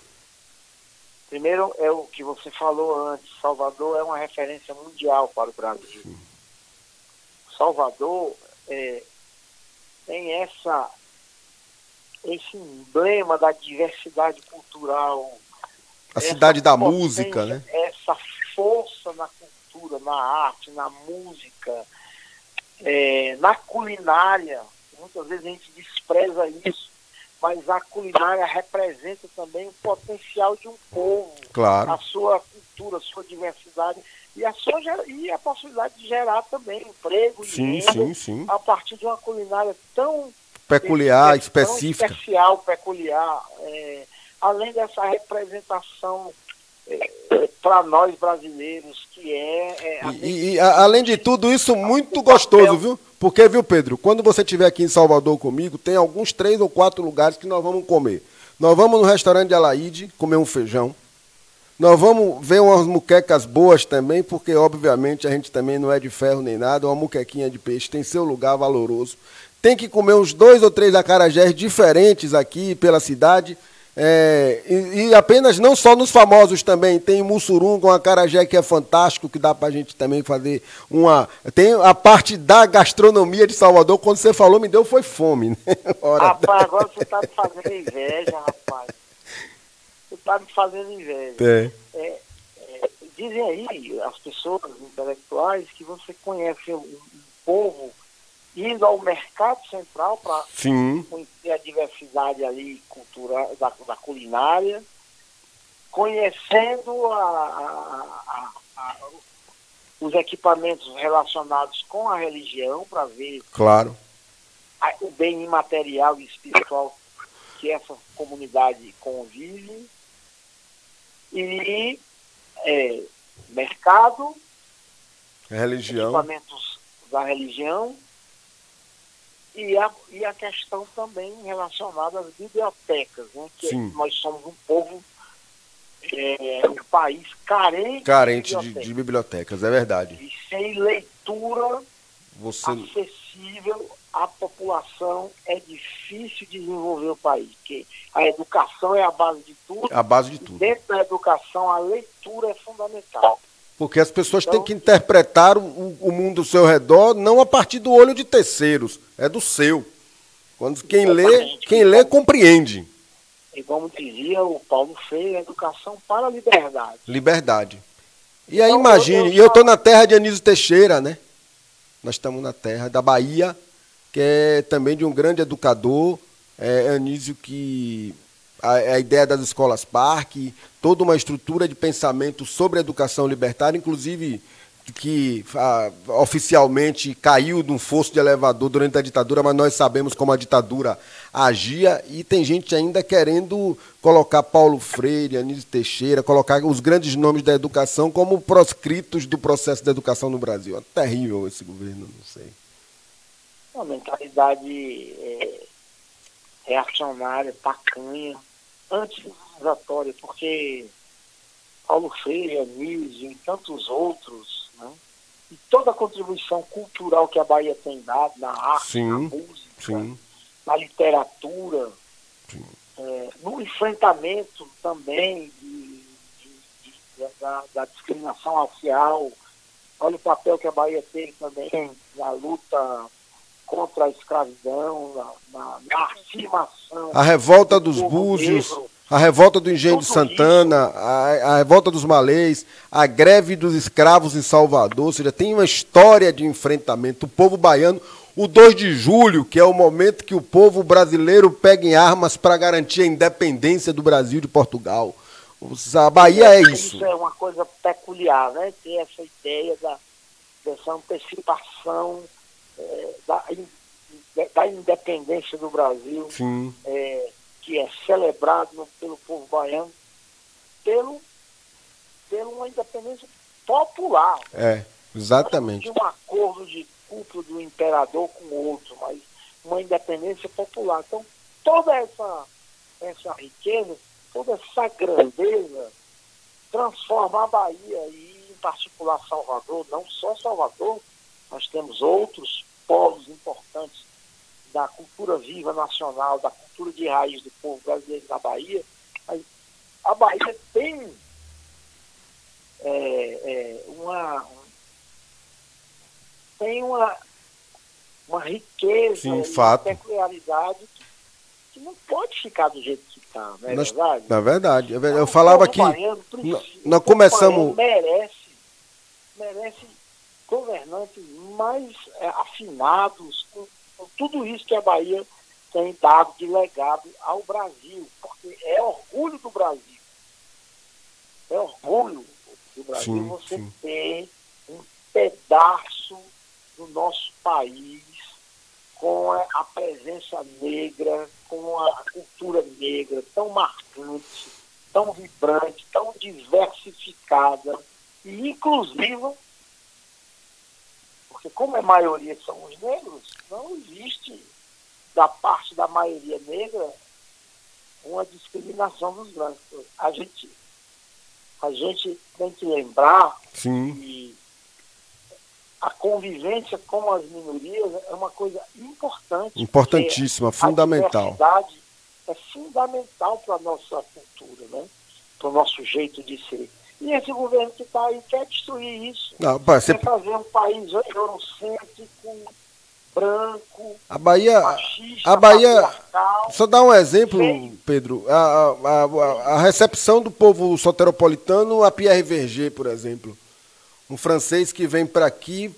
Primeiro é o que você falou antes, Salvador é uma referência mundial para o Brasil. Sim. Salvador é, tem essa esse emblema da diversidade cultural.
A cidade da música, né?
Essa força na cultura, na arte, na música, é, na culinária, muitas vezes a gente despreza isso, mas a culinária representa também o potencial de um povo,
claro.
a sua cultura, a sua diversidade e a, sua, e a possibilidade de gerar também emprego
sim, sim, sim.
a partir de uma culinária tão
peculiar, específica.
Tão especial, peculiar, é, além dessa representação para nós brasileiros, que é.
é e, e a, além de tudo isso, muito gostoso, viu? Porque, viu, Pedro, quando você estiver aqui em Salvador comigo, tem alguns três ou quatro lugares que nós vamos comer. Nós vamos no restaurante de Alaide comer um feijão. Nós vamos ver umas muquecas boas também, porque obviamente a gente também não é de ferro nem nada, uma muquequinha de peixe tem seu lugar valoroso. Tem que comer uns dois ou três acarajés diferentes aqui pela cidade é, e, e, apenas não só nos famosos também, tem Mussurum com a Carajé que é fantástico, que dá pra gente também fazer uma. Tem a parte da gastronomia de Salvador, quando você falou, me deu foi fome, né?
rapaz, agora você tá me fazendo inveja, rapaz. Você tá me fazendo inveja.
É,
é dizem aí as pessoas intelectuais que você conhece um, um povo indo ao mercado central para conhecer a diversidade ali cultural da, da culinária, conhecendo a, a, a, os equipamentos relacionados com a religião para ver
claro.
o bem imaterial e espiritual que essa comunidade convive e é, mercado,
religião.
equipamentos da religião e a, e a questão também relacionada às bibliotecas, né? que
Sim.
nós somos um povo, é, um país carente,
carente de, bibliotecas. De, de bibliotecas, é verdade.
E sem leitura
Você...
acessível à população é difícil desenvolver o país, porque a educação é a base de tudo.
A base de tudo.
dentro da educação, a leitura é fundamental.
Porque as pessoas então, têm que interpretar o, o, mundo ao seu redor não a partir do olho de terceiros, é do seu. Quando quem lê, quem lê compreende.
E como dizia o Paulo Freire, educação para a liberdade.
Liberdade. E aí então, imagine, e eu estou na terra de Anísio Teixeira, né? Nós estamos na terra da Bahia, que é também de um grande educador, é Anísio que a, a, ideia das escolas parque, toda uma estrutura de pensamento sobre a educação libertária, inclusive que a, oficialmente caiu de um fosso de elevador durante a ditadura, mas nós sabemos como a ditadura agia e tem gente ainda querendo colocar Paulo Freire, Anísio Teixeira, colocar os grandes nomes da educação como proscritos do processo de educação no Brasil. É terrível esse governo, não sei.
Uma mentalidade é, reacionária, tacanha, anti-civilizatória, porque Paulo Freire, Anísio e tantos outros, né? e toda a contribuição cultural que a Bahia tem dado na arte,
sim,
na música,
sim.
na literatura, é, no enfrentamento também de, de, de, da, da, discriminação racial. Olha o papel que a Bahia tem também na luta contra a escravidão, na, na, na afirmação.
A revolta do dos búzios, negro, a revolta do engenho de Santana, a, a, revolta dos malês, a greve dos escravos em Salvador, ou seja, tem uma história de enfrentamento. O povo baiano, o 2 de julho, que é o momento que o povo brasileiro pega em armas para garantir a independência do Brasil de Portugal. A Bahia é isso.
Isso é uma coisa peculiar, né? Ter essa ideia da, dessa antecipação é, da, da, independência do Brasil, é, que é celebrado pelo povo baiano, pelo, pelo uma independência popular.
É, exatamente.
De um acordo de culto do imperador com o outro, mas uma independência popular. Então, toda essa, essa riqueza, toda essa grandeza transforma a Bahia e, em particular, Salvador, não só Salvador, nós temos outros polos importantes da cultura viva nacional, da cultura de raiz do povo brasileiro na Bahia. A Bahia tem é, é, uma, tem uma, uma riqueza
Sim, fato.
uma peculiaridade que, que, não pode ficar do jeito que está, não é
nós,
verdade?
Na verdade, eu então, falava que nós começamos...
Merece, merece governantes mais é, afinados com, com tudo isso que a Bahia tem dado de legado ao Brasil, porque é orgulho do Brasil. É orgulho do Brasil sim, você sim. ter um pedaço do nosso país com a presença negra, com a cultura negra tão marcante, tão vibrante, tão diversificada e inclusiva, porque como a maioria são os negros, não existe da parte da maioria negra uma discriminação dos brancos. A gente, a gente tem que lembrar
Sim.
que a convivência com as minorias é uma coisa importante.
Importantíssima, fundamental.
A é fundamental para a nossa cultura, né? para o nosso jeito de ser. E esse governo que está aí quer destruir isso.
Não, quer
ser... fazer um país eurocêntrico, branco,
a Bahia, machista, a Bahia, só dar um exemplo, Pedro, a, a, a, a recepção do povo soteropolitano a Pierre Verger, por exemplo. Um francês que vem para aqui,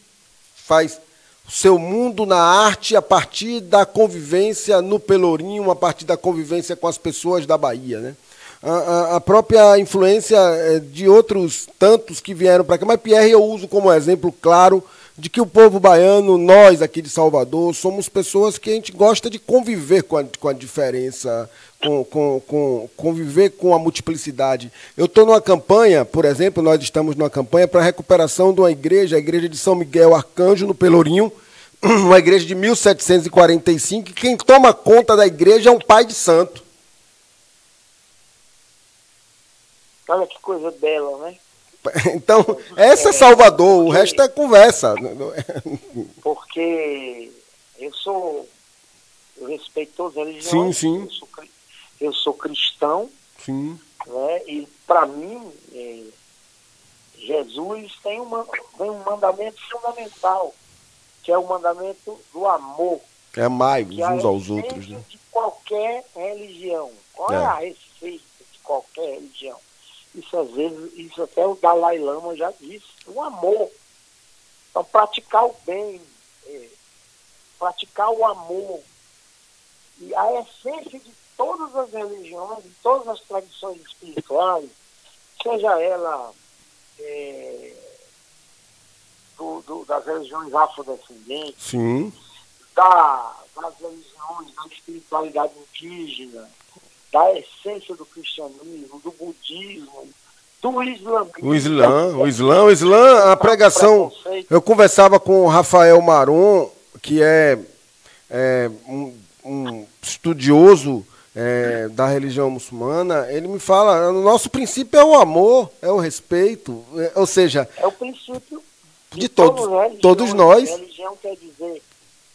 faz seu mundo na arte a partir da convivência no Pelourinho, a partir da convivência com as pessoas da Bahia, né? A, própria influência eh, de outros tantos que vieram para cá, mas Pierre eu uso como exemplo claro de que o povo baiano, nós aqui de Salvador, somos pessoas que a gente gosta de conviver com a, com a diferença, com, com, com, conviver com a multiplicidade. Eu estou numa campanha, por exemplo, nós estamos numa campanha para a recuperação de uma igreja, a igreja de São Miguel Arcanjo, no Pelourinho, uma igreja de 1745, e quem toma conta da igreja é um pai de santo.
Olha que coisa bela, né?
Então, essa é Salvador, o resto é conversa.
Porque eu sou. Eu respeito todas as religiões.
Sim, sim.
Eu sou, eu sou cristão.
Sim.
Né? E para mim, é, Jesus tem, uma, tem um mandamento fundamental, que é o mandamento do amor.
É mais uns é aos outros. Né?
de qualquer religião. Qual é, é a receita de qualquer religião? Isso às vezes, isso até o Dalai Lama já disse, o amor. Então praticar o bem, é, praticar o amor. E a essência de todas as religiões, de todas as tradições espirituais, seja ela é, do, do, das religiões afrodescendentes,
Sim.
Da, das religiões da espiritualidade indígena, da essência do cristianismo, do budismo, do islamismo. O
Islã, o Islã, o Islã, a pregação. Eu conversava com o Rafael Maron, que é, é um, um, estudioso é, da religião muçulmana, ele me fala, o nosso princípio é o amor, é o respeito, é, ou seja...
É o princípio
de, de todos, todos nós.
Religião quer dizer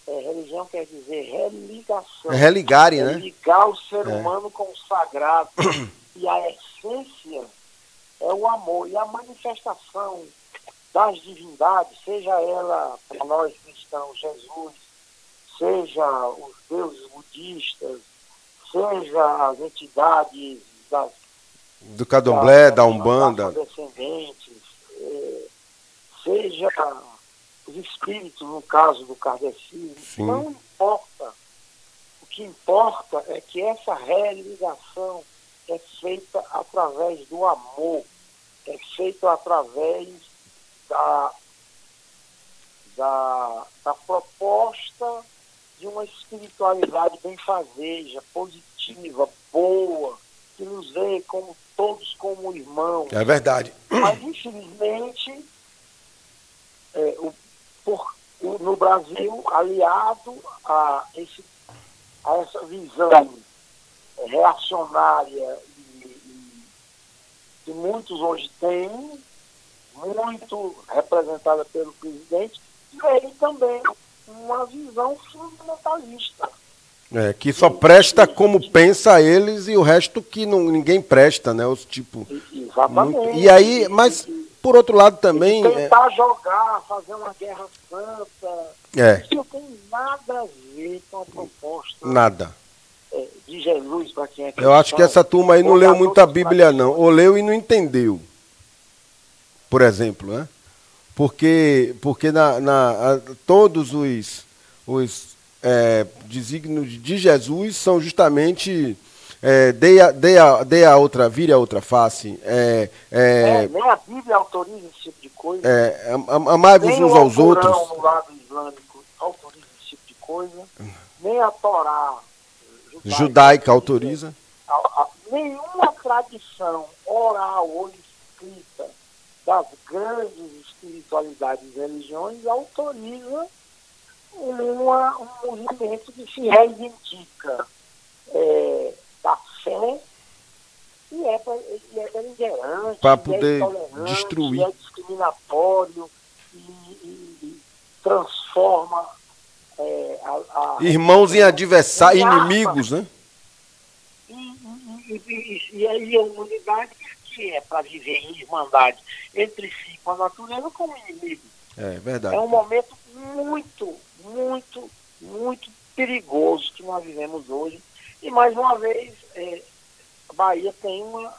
é, religião quer dizer religação. É
né?
Ligar o ser é. humano com o sagrado. e a essência é o amor. E a manifestação das divindades, seja ela para nós cristãos, Jesus, seja os deuses budistas, seja as entidades das,
do Cadomblé, da, da Umbanda,
descendentes, é, seja os espíritos, no caso do kardecismo, não importa. O que importa é que essa realização é feita através do amor, é feita através da, da, da proposta de uma espiritualidade benfazeja, positiva, boa, que nos vê como todos como irmãos.
É verdade.
Mas, infelizmente, é, o, por, no Brasil, aliado a, esse, a essa visão reacionária e, e, que muitos hoje têm, muito representada pelo presidente, veio também uma visão fundamentalista.
É, que só presta como pensa eles e o resto que não, ninguém presta, né? Os tipo.
Exatamente. Muito,
e aí, mas por outro lado também.
E tentar é... jogar, fazer uma guerra santa.
É.
Isso não tem nada a ver com a proposta.
Nada.
É, de Jesus para quem é
cristão. Eu acho que essa turma aí não leu muito a Bíblia, não. Ou leu e não entendeu. Por exemplo, né? Porque, porque na, na todos os, os é, desígnios de Jesus são justamente é, dê, a, a, a outra, vire a outra face. É,
é, é, nem a Bíblia autoriza esse tipo de coisa.
É, amai-vos uns aos outros.
no lado islâmico autoriza esse tipo de coisa. Nem a Torá
judaica, judaica autoriza.
A, a, nenhuma tradição oral ou escrita das grandes espiritualidades e religiões autoriza uma, um movimento que se reivindica é, fé e é, é beligerante,
para poder é destruir.
é discriminatório e, e, e transforma é, a, a,
irmãos em adversários, inimigos, né?
E, e, aí a humanidade que é para viver em irmandade entre si com a natureza como inimigo.
É verdade.
É um momento muito, muito, muito perigoso que nós vivemos hoje. E mais uma vez, é, a Bahia tem uma,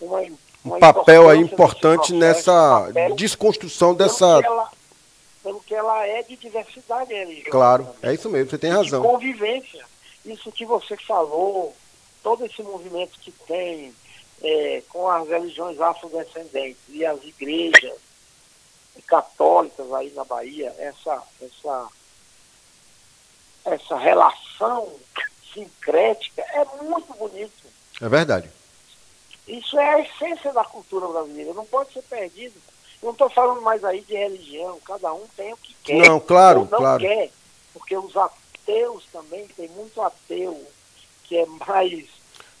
uma,
um papel aí importante nessa papel, desconstrução dessa.
Pelo que, ela, pelo que ela é de diversidade religiosa.
Claro, também. é isso mesmo, você tem razão.
De convivência. Isso que você falou, todo esse movimento que tem é, com as religiões afrodescendentes e as igrejas católicas aí na Bahia, essa, essa essa relação sincrética é muito bonito.
É verdade.
Isso é a essência da cultura brasileira, não pode ser perdido. Eu não estou falando mais aí de religião, cada um tem o que quer.
Não, claro,
não
claro.
quer, porque os ateus também, tem muito ateu que é mais,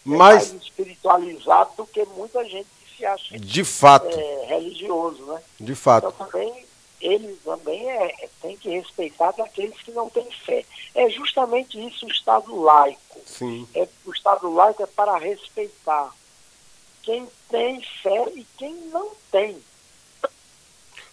mais...
É mais espiritualizado do que muita gente que se acha
de fato.
É, religioso, né?
De fato.
Então também ele também é, é, tem que respeitar daqueles que não têm fé. É justamente isso o Estado laico.
Sim.
É, o Estado laico é para respeitar quem tem fé e quem não tem.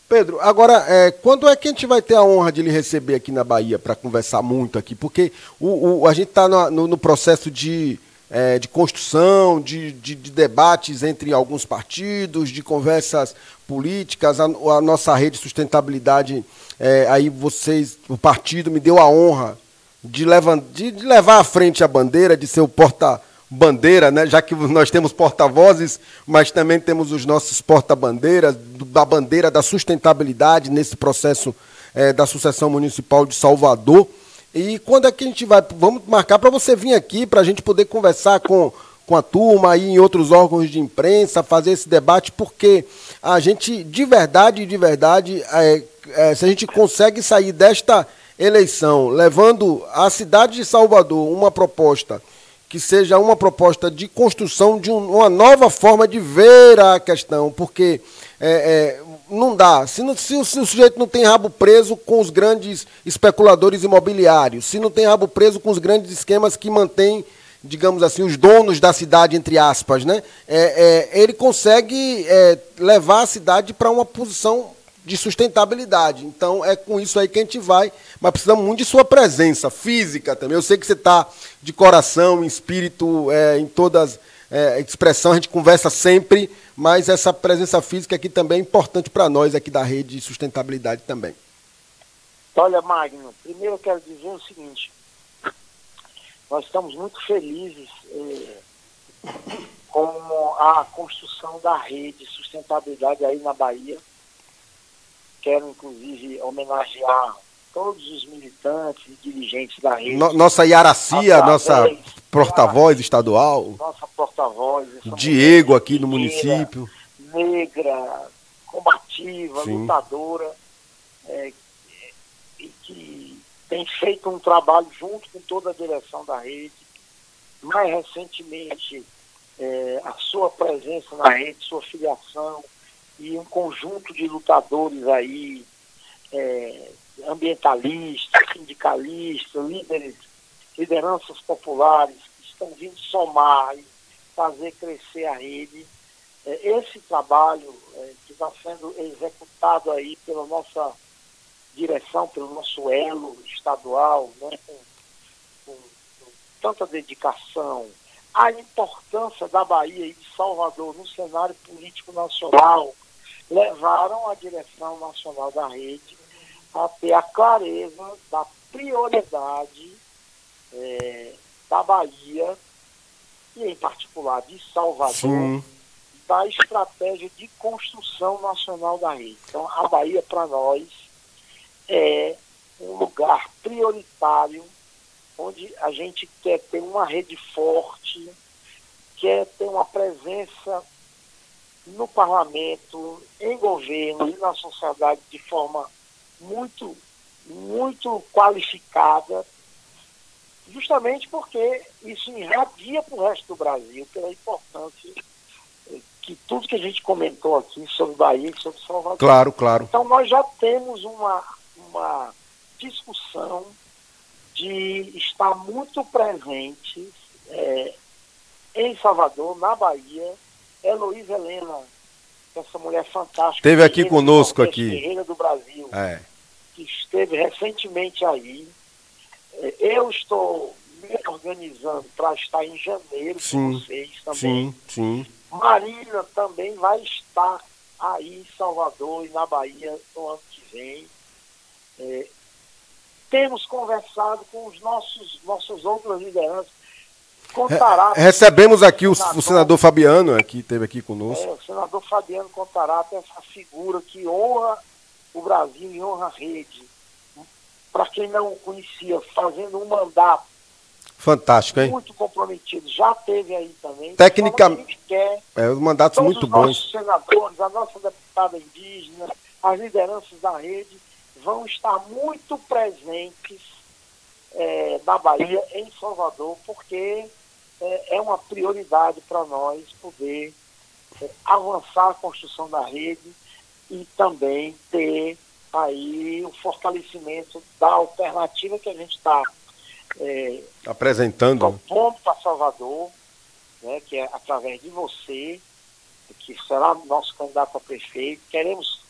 Pedro, agora, é, quando é que a gente vai ter a honra de lhe receber aqui na Bahia para conversar muito aqui? Porque o, o a gente está no, no, no, processo de, é, de construção, de, de, de, debates entre alguns partidos, de conversas políticas, a, a nossa rede de sustentabilidade, é, aí vocês, o partido me deu a honra de, levar, de, de levar à frente a bandeira, de ser o porta-bandeira, né? já que nós temos porta-vozes, mas também temos os nossos porta-bandeiras, da bandeira da sustentabilidade nesse processo é, da Sucessão Municipal de Salvador. E quando é que a gente vai? Vamos marcar para você vir aqui, para a gente poder conversar com, com a turma aí em outros órgãos de imprensa, fazer esse debate, porque a gente, de verdade, de verdade, é, é, se a gente consegue sair desta eleição levando à cidade de Salvador uma proposta que seja uma proposta de construção de um, uma nova forma de ver a questão, porque é, é, não dá. Se, não, se, se, o sujeito não tem rabo preso com os grandes especuladores imobiliários, se não tem rabo preso com os grandes esquemas que mantêm digamos assim, os donos da cidade, entre aspas, né? É, é, ele consegue é, levar a cidade para uma posição de sustentabilidade. Então é com isso aí que a gente vai, mas precisamos muito de sua presença física também. Eu sei que você está de coração, em espírito, é, em todas é, expressão, a gente conversa sempre, mas essa presença física aqui também é importante para nós aqui da rede de sustentabilidade também.
Olha, Magno, primeiro eu quero dizer o seguinte, nós estamos muito felizes eh, com a construção da rede de sustentabilidade aí na Bahia. Quero, inclusive, homenagear todos os militantes e dirigentes da rede.
No, nossa Iaracia, nossa porta-voz estadual.
Nossa porta-voz.
Diego aqui no município.
Negra, combativa, Sim. lutadora, é, e que tem feito um trabalho junto com toda a direção da rede. Mais recentemente, é, a sua presença na rede, sua filiação e um conjunto de lutadores aí, é, ambientalistas, sindicalistas, líderes, lideranças populares que estão vindo somar e fazer crescer a rede. É, esse trabalho é, que está sendo executado aí pela nossa direção, pelo nosso elo estadual, né, com, com, com tanta dedicação, a importância da Bahia e de Salvador no cenário político nacional levaram a direção nacional da rede a ter a clareza da prioridade é, da Bahia e, em particular, de Salvador, Sim. da estratégia de construção nacional da rede. Então, a Bahia, para nós, é um lugar prioritário onde a gente quer ter uma rede forte, quer ter uma presença no parlamento, em governo e na sociedade de forma muito, muito qualificada, justamente porque isso irradia para o resto do Brasil, pela importância que tudo que a gente comentou aqui sobre Bahia e sobre Salvador.
Claro, claro.
Então nós já temos uma, uma discussão de estar muito presente é, em Salvador, na Bahia. Heloísa Helena, essa mulher fantástica.
Esteve aqui conosco aqui.
Guerreira do Brasil. É que esteve recentemente aí. É, eu estou me organizando para estar em janeiro sim, com vocês também.
Sim, sim.
Marina também vai estar aí em Salvador e na Bahia no ano que vem. É, temos conversado com os nossos nossos outros lideranças.
Contará Recebemos aqui o, senador, o senador Fabiano, que esteve aqui conosco. É,
o senador Fabiano Contará essa figura que honra o Brasil em honra rede. Para quem não o conhecia, fazendo um mandato
Fantástico, hein?
Muito comprometido. Já teve aí também.
Tecnicamente. É, os mandatos Todos muito bons.
Os senadores, a nossa deputada indígena, as lideranças da rede vão estar muito presentes é, na Bahia, em Salvador, porque é, é uma prioridade para nós poder é, avançar a construção da rede e também ter aí o fortalecimento da alternativa que a gente está
é, apresentando
propondo para Salvador, né, que é através de você, que será nosso candidato a prefeito. Queremos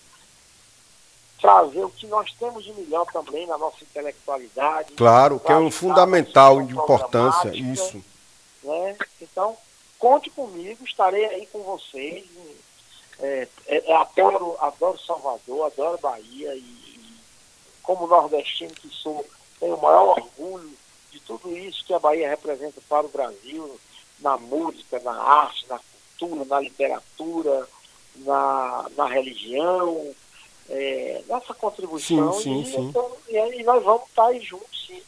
trazer o que nós temos de melhor também na nossa intelectualidade.
Claro, que é um fundamental de importância, isso.
Né? Então, conte comigo, estarei aí com vocês é, é, é, adoro, adoro Salvador, adoro Bahia e, e, como nordestino que sou, tenho o maior orgulho de tudo isso que a Bahia representa para o Brasil, na música, na arte, na cultura, na literatura, na, na religião, é, nessa contribuição.
Sim, sim,
e,
sim.
Então, e, e, nós vamos estar aí juntos, sim.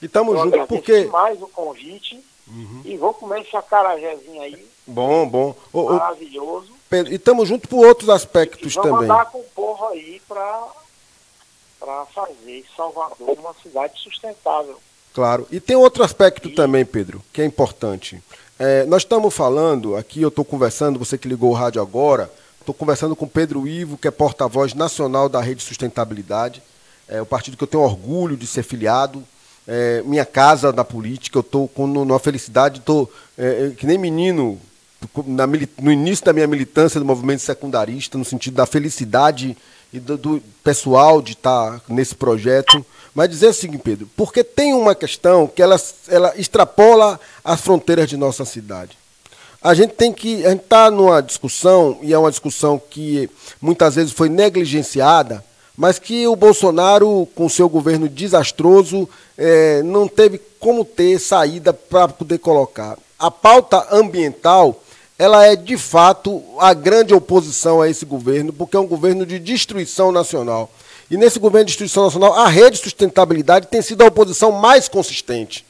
E estamos juntos porque.
mais o convite uhum. e vou comer esse acarajézinho aí.
Bom, bom.
Maravilhoso.
E estamos juntos por outros aspectos
e
vamos também.
Vamos andar com o povo aí para fazer Salvador uma cidade sustentável.
Claro. E tem outro aspecto e... também, Pedro, que é importante. É, nós estamos falando, aqui eu estou conversando, você que ligou o rádio agora, estou conversando com Pedro Ivo, que é porta-voz nacional da Rede Sustentabilidade, é o partido que eu tenho orgulho de ser filiado, é, minha casa na política, eu estou com numa felicidade, estou é, que nem menino na, no início da minha militância do movimento secundarista, no sentido da felicidade e do, do pessoal de estar tá nesse projeto. Mas dizer seguinte, Pedro, porque tem uma questão que ela, ela extrapola as fronteiras de nossa cidade. A gente tem que. A gente está numa discussão, e é uma discussão que muitas vezes foi negligenciada, mas que o Bolsonaro, com seu governo desastroso, é, não teve como ter saída para poder colocar. A pauta ambiental ela é de fato a grande oposição a esse governo, porque é um governo de destruição nacional. E nesse governo de destruição nacional, a rede de sustentabilidade tem sido a oposição mais consistente.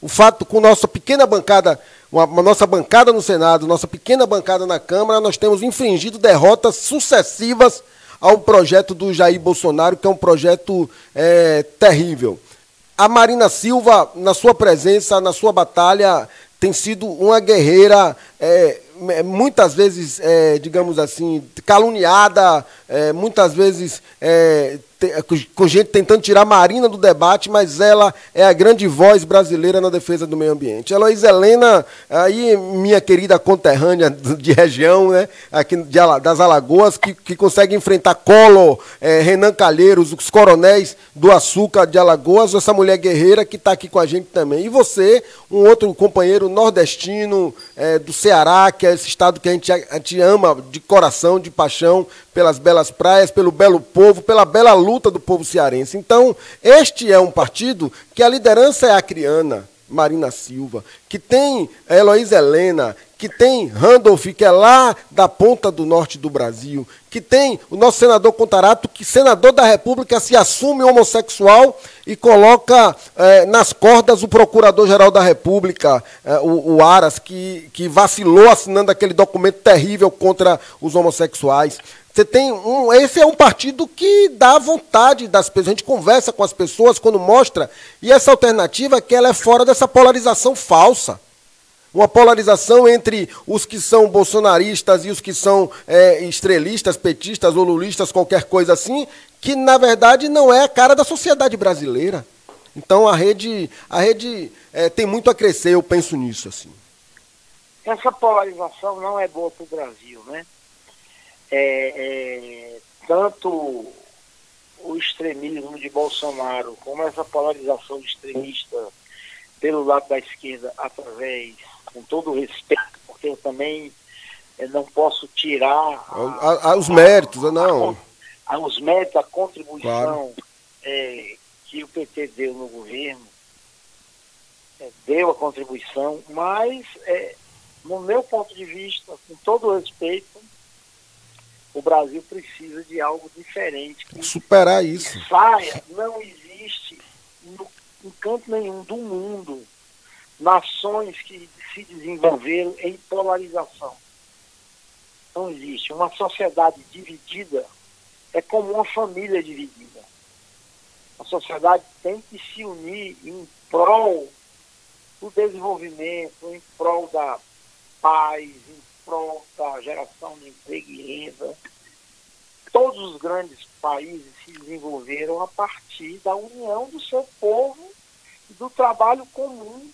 O fato, com nossa pequena bancada, uma, nossa bancada no Senado, nossa pequena bancada na Câmara, nós temos infringido derrotas sucessivas ao projeto do Jair Bolsonaro, que é um projeto é, terrível. A Marina Silva, na sua presença, na sua batalha, tem sido uma guerreira é, muitas vezes, é, digamos assim, caluniada, é, muitas vezes é, com gente tentando tirar a Marina do debate, mas ela é a grande voz brasileira na defesa do meio ambiente. Heloís Helena, aí minha querida conterrânea de região, né, aqui das Alagoas, que, que consegue enfrentar Collor, é, Renan Calheiros, os coronéis do açúcar de Alagoas, essa mulher guerreira que está aqui com a gente também. E você, um outro companheiro nordestino é, do Ceará, que é esse estado que a gente, a gente ama de coração, de paixão, pelas belas praias, pelo belo povo, pela bela luta do povo cearense. Então, este é um partido que a liderança é acriana, Marina Silva, que tem Heloísa Helena, que tem Randolph, que é lá da ponta do norte do Brasil, que tem o nosso senador Contarato, que senador da República se assume homossexual e coloca eh, nas cordas o Procurador-Geral da República, eh, o, o, Aras, que, que vacilou assinando aquele documento terrível contra os homossexuais. Você tem um, esse é um partido que dá vontade das pessoas. A gente conversa com as pessoas quando mostra. E essa alternativa é que ela é fora dessa polarização falsa. Uma polarização entre os que são bolsonaristas e os que são é, estrelistas, petistas ou lulistas, qualquer coisa assim, que na verdade não é a cara da sociedade brasileira. Então a rede, a rede é, tem muito a crescer, eu penso nisso. assim.
Essa polarização não é boa para o Brasil, né? É, é, tanto o extremismo de Bolsonaro como essa polarização extremista pelo lado da esquerda através, com todo o respeito, porque eu também eu não posso tirar
a, a, os méritos, a, não.
os méritos, a contribuição claro. é, que o PT deu no governo, é, deu a contribuição, mas é, no meu ponto de vista, com todo o respeito, o Brasil precisa de algo diferente.
Superar isso.
Saia, não existe no, em canto nenhum do mundo nações que se desenvolveram em polarização. Não existe. Uma sociedade dividida é como uma família dividida. A sociedade tem que se unir em prol do desenvolvimento, em prol da paz, em prol da geração de emprego e renda. Todos os grandes países se desenvolveram a partir da união do seu povo e do trabalho comum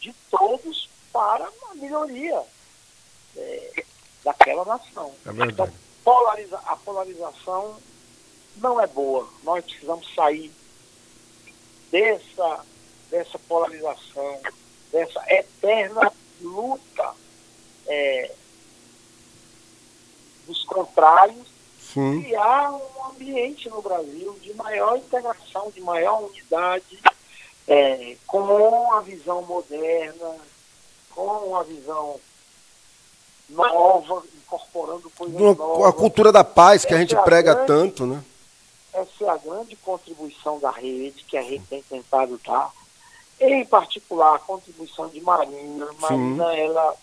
de todos para a melhoria é, daquela nação.
É então,
polariza a polarização não é boa. Nós precisamos sair dessa, dessa polarização, dessa eterna luta é, dos contrários, Sim. criar um ambiente no Brasil de maior integração, de maior unidade, é, com uma visão moderna, com uma visão nova, incorporando coisas
uma,
novas.
A cultura da paz que essa a gente é a prega grande, tanto, né?
Essa é a grande contribuição da rede, que a rede tem tentado dar. Em particular, a contribuição de Marina. Marina, Sim. ela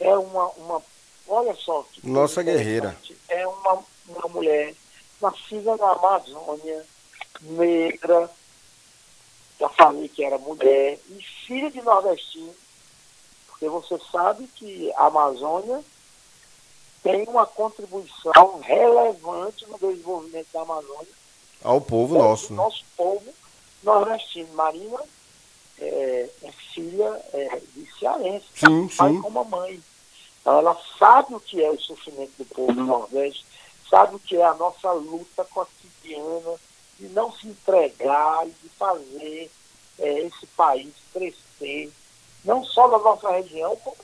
é uma, uma olha só.
Nossa guerreira.
É uma, uma mulher nascida na Amazônia, negra, já falei que era mulher, e filha de nordestino, porque você sabe que a Amazônia tem uma contribuição relevante no desenvolvimento da Amazônia.
Ao povo nosso.
Né? Nosso povo nordestino. Marina é, é filha é, de cearense,
sim,
pai
sim.
como a mãe. Então ela sabe o que é o sofrimento do povo do Nordeste, sabe o que é a nossa luta cotidiana de não se entregar e de fazer é, esse país crescer, não só na nossa região, como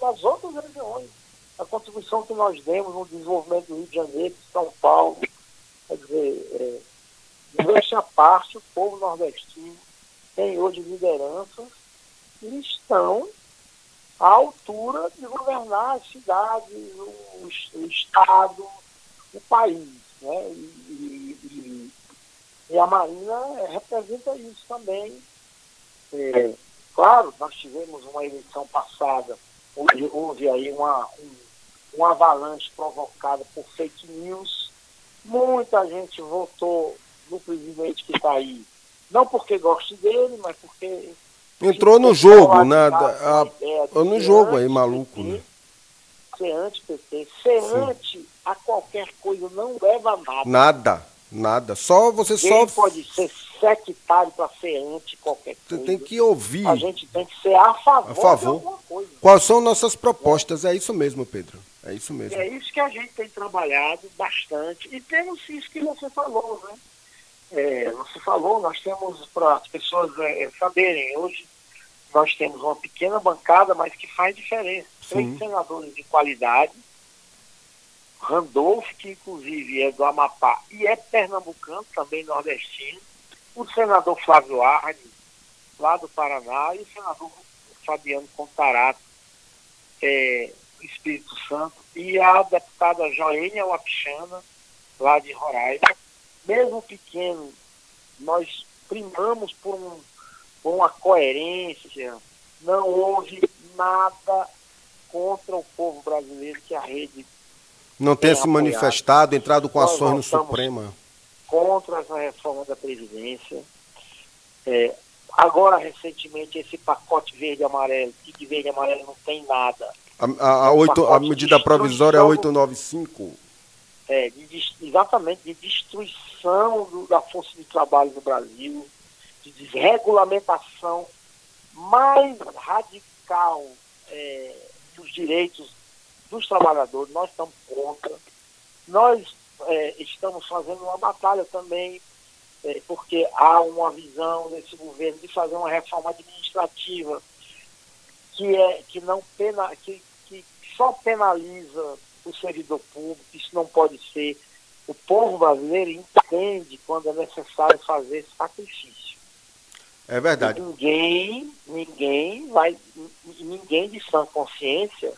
nas outras regiões. A contribuição que nós demos no desenvolvimento do Rio de Janeiro, de São Paulo, quer dizer, é, a parte, o povo nordestino tem hoje lideranças que estão à altura de governar as cidades, o, o Estado, o país. Né? E, e, e, a Marina representa isso também. É, claro, nós tivemos uma eleição passada, onde houve aí uma, um, um avalanche provocada por fake news. Muita gente votou no presidente que está aí não porque goste dele, mas porque.
Entrou no jogo, nada. A, no jogo aí, maluco. né?
Ser anti-PT, ser Sim. anti a qualquer coisa não leva a nada.
Nada, nada. Só você
Ninguém
só.
pode ser sectário para ser anti qualquer
coisa.
Você
tem que ouvir.
A gente tem que ser a favor, a favor. de alguma coisa.
Quais são nossas propostas? É. é isso mesmo, Pedro. É isso mesmo.
É isso que a gente tem trabalhado bastante. E temos isso que você falou, né? é, você falou, nós temos, para as pessoas é, saberem, hoje nós temos uma pequena bancada, mas que faz diferença. Sim. Três senadores de qualidade, Randolph, que inclusive é do Amapá e é pernambucano, também nordestino, o senador Flávio Arne, lá do Paraná, e o senador Fabiano Contarato, é, do Espírito Santo, e a deputada Joênia Wapichana, lá de Roraima, mesmo pequeno, nós primamos por, um, por uma coerência, não houve nada contra o povo brasileiro que a rede
não tenha se manifestado, entrado com ações no Suprema.
Contra essa reforma da Previdência. É, agora, recentemente, esse pacote verde e amarelo, que verde e amarelo não tem nada.
A, a, a, 8, a medida provisória é 895
é, de, exatamente de destruição do, da força de trabalho no Brasil, de desregulamentação mais radical é, dos direitos dos trabalhadores. Nós estamos contra. Nós é, estamos fazendo uma batalha também, é, porque há uma visão desse governo de fazer uma reforma administrativa que, é, que, não pena, que, que só penaliza o servidor público, isso não pode ser. O povo brasileiro entende quando é necessário fazer sacrifício.
É verdade.
E ninguém, ninguém vai, ninguém de sã consciência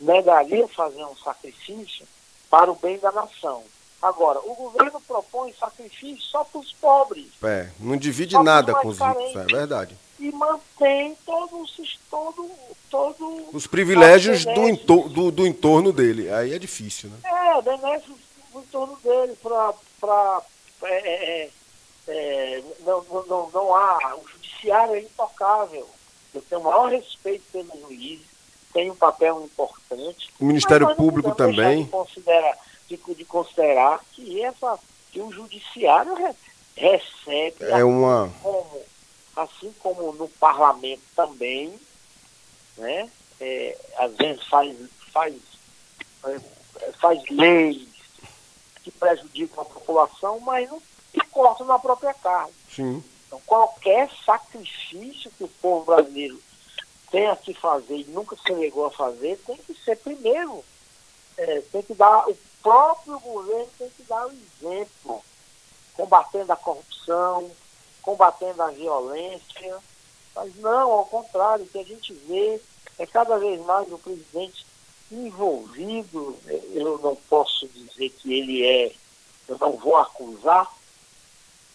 negaria fazer um sacrifício para o bem da nação. Agora, o governo propõe sacrifício só para os pobres.
É, não divide nada com os ricos, é verdade.
E mantém todos, todo, todo
os privilégios do, entor do, do, entorno dele. Aí é difícil, né?
É, benéficos do entorno dele para. É, é, não, não, não há. O judiciário é intocável. Eu tenho o maior respeito pelo juiz, tem um papel importante.
O Ministério Público também.
De considerar, de, de considerar que, essa, que o judiciário re, recebe
é uma...
como, assim como no parlamento também, né? É, às vezes faz, faz, é, faz leis que prejudicam a população, mas não cortam na própria carne.
Sim.
Então, qualquer sacrifício que o povo brasileiro tenha que fazer e nunca se negou a fazer, tem que ser primeiro. É, tem que dar, o próprio governo tem que dar o exemplo, combatendo a corrupção, combatendo a violência, mas não, ao contrário, o que a gente vê é cada vez mais o presidente envolvido. Eu não posso dizer que ele é, eu não vou acusar,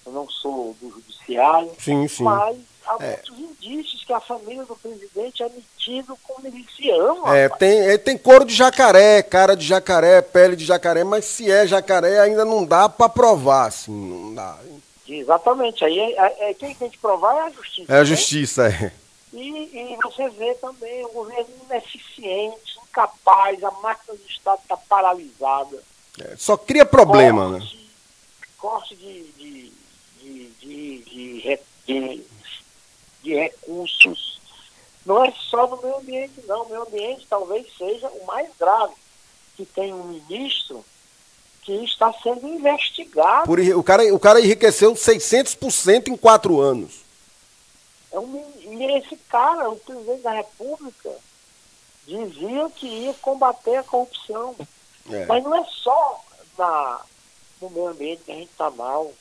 eu não sou do judiciário,
sim, sim.
mas há é. muitos indícios que a família do presidente é metido como miliciano.
É, tem, é, tem couro de jacaré, cara de jacaré, pele de jacaré, mas se é jacaré ainda não dá para provar, assim, não dá.
Exatamente. Aí é, é, é, quem tem que provar é a justiça.
É a justiça,
né? é. E, e, você vê também o governo ineficiente, incapaz, a máquina do Estado está paralisada.
É, só cria problema, corte,
né? Corte de, de, de, de, recursos. Não é só no meio ambiente, não. O meio ambiente talvez seja o mais grave, que tem um ministro que está sendo investigado.
Por, o, cara, o cara enriqueceu 600% em quatro anos.
É um, e esse cara, o presidente da República, dizia que ia combater a corrupção. É. Mas não é só na, no meio ambiente que a gente está mal.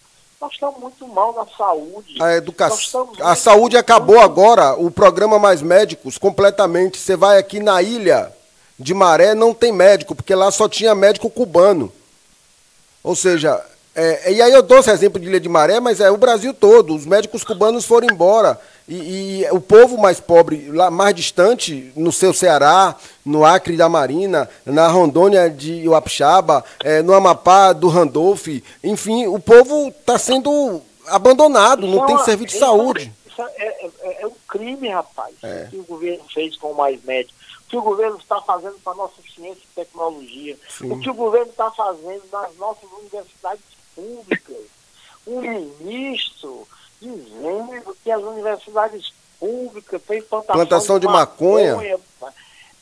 Nós estamos muito mal na saúde.
A educação. A saúde acabou agora, o programa Mais Médicos, completamente. Você vai aqui na ilha de Maré, não tem médico, porque lá só tinha médico cubano. Ou seja, é, e aí eu dou esse exemplo de Ilha de Maré, mas é o Brasil todo. Os médicos cubanos foram embora. E, e, o povo mais pobre, lá mais distante, no seu Ceará, no Acre da Marina, na Rondônia de Uapixaba, é, no Amapá do Randolph, enfim, o povo está sendo abandonado, não tem serviço de saúde.
Isso é, é, é, é, um crime, rapaz, é. que o governo fez com o Mais Médico. O que o governo está fazendo para a nossa ciência e tecnologia. Sim. O que o governo está fazendo nas nossas universidades públicas. Um ministro dizendo que as universidades públicas têm plantação,
plantação de, de maconha. maconha.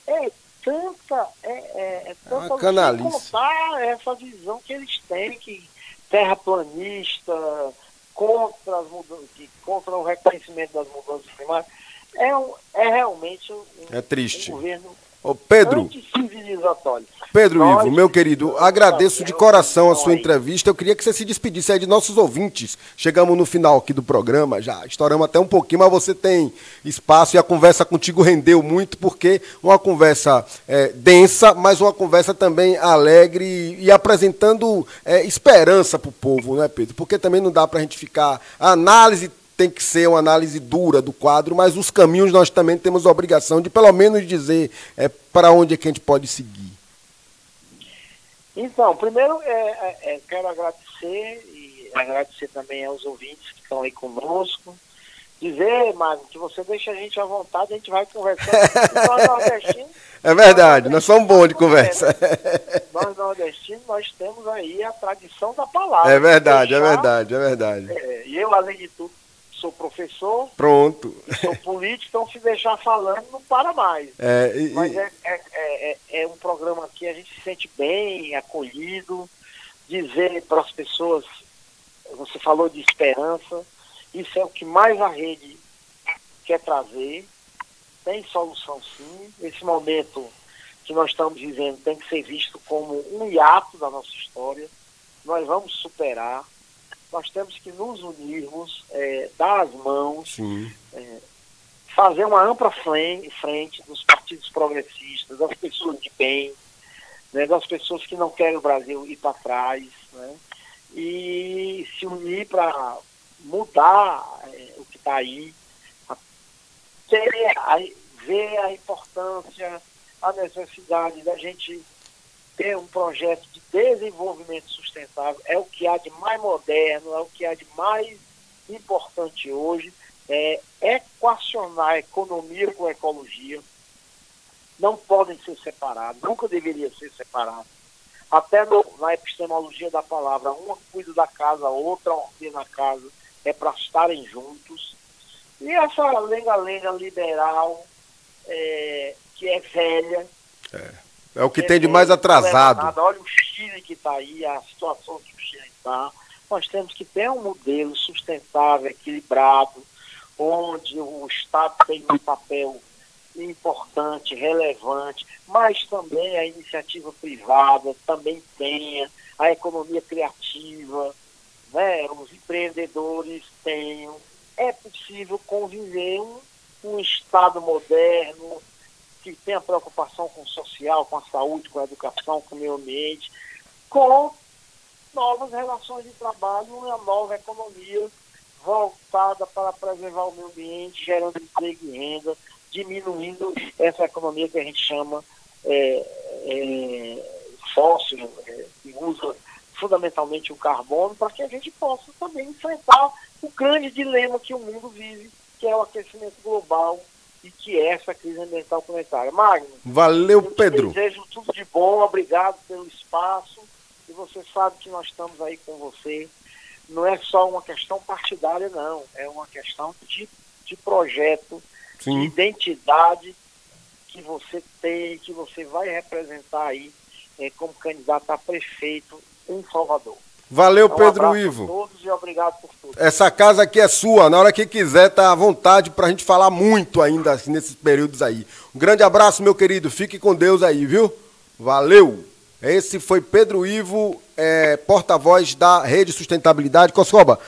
É tanta, é, é, é tanta é canalice. contar essa visão que eles têm, que terraplanista, contra, as mudanças, contra o reconhecimento das mudanças climáticas, é, um, é realmente um,
é triste.
um governo
Ô Pedro, Pedro Nós, Ivo, meu querido, agradeço de coração a sua entrevista. Eu queria que você se despedisse aí de nossos ouvintes. Chegamos no final aqui do programa, já estouramos até um pouquinho, mas você tem espaço e a conversa contigo rendeu muito, porque uma conversa é, densa, mas uma conversa também alegre e apresentando é, esperança para o povo, né, Pedro? Porque também não dá para a gente ficar. A análise tem que ser uma análise dura do quadro, mas os caminhos nós também temos a obrigação de pelo menos dizer é, para onde é que a gente pode seguir.
Então, primeiro é, é, é, quero agradecer e agradecer também aos ouvintes que estão aí conosco. Dizer, Mário, que você deixa a gente à vontade, a gente vai conversando. nós nordestinos.
É verdade, nós somos bons de conversa.
Nós nordestinos, nós temos aí a tradição da palavra.
É verdade, é deixar, é verdade, é verdade.
É, e eu, além de tudo, sou professor.
Pronto.
Sou político, então se deixar falando não para mais.
É, e,
Mas é, é, é, é, um programa que a gente se sente bem, acolhido, dizer para as pessoas, você falou de esperança, isso é o que mais a rede quer trazer. Tem solução sim. Esse momento que nós estamos vivendo tem que ser visto como um hiato da nossa história. Nós vamos superar nós temos que nos unirmos, é, dar as mãos, é, fazer uma ampla frente dos partidos progressistas, das pessoas de bem, né, das pessoas que não querem o Brasil ir para trás, né, e se unir para mudar é, o que está aí, ter, a, ver a importância, a necessidade da gente ter um projeto de desenvolvimento sustentável, é o que há de mais moderno, é o que há de mais importante hoje, é equacionar economia com ecologia. Não podem ser separados, nunca deveria ser separado. Até no, na epistemologia da palavra, uma cuida da casa, outra ordena a casa, é para estarem juntos. E essa lenga-lenga liberal, é, que é velha,
é é o que tem de mais atrasado.
Olha o Chile que está aí, a situação que o Chile está. Nós temos que ter um modelo sustentável, equilibrado, onde o Estado tem um papel importante, relevante, mas também a iniciativa privada também tenha, a economia criativa, né, os empreendedores tenham. É possível conviver um, um Estado moderno, que tem a preocupação com o social, com a saúde, com a educação, com o meio ambiente, com novas relações de trabalho, uma nova economia voltada para preservar o meio ambiente, gerando emprego e renda, diminuindo essa economia que a gente chama é, é, fóssil, é, que usa fundamentalmente o carbono, para que a gente possa também enfrentar o grande dilema que o mundo vive, que é o aquecimento global e que é essa crise ambiental planetária. Magno.
Valeu, Pedro.
Desejo tudo de bom, obrigado pelo espaço. E você sabe que nós estamos aí com você. Não é só uma questão partidária, não. É uma questão de de projeto, Sim. de identidade que você tem, que você vai representar aí é, como candidato a prefeito em Salvador.
Valeu, então, um Pedro Ivo.
todos e obrigado por tudo.
Essa casa aqui é sua. Na hora que quiser, tá à vontade para a gente falar muito ainda assim, nesses períodos aí. Um grande abraço, meu querido. Fique com Deus aí, viu? Valeu. Esse foi Pedro Ivo, é, porta-voz da Rede Sustentabilidade. Coscoba,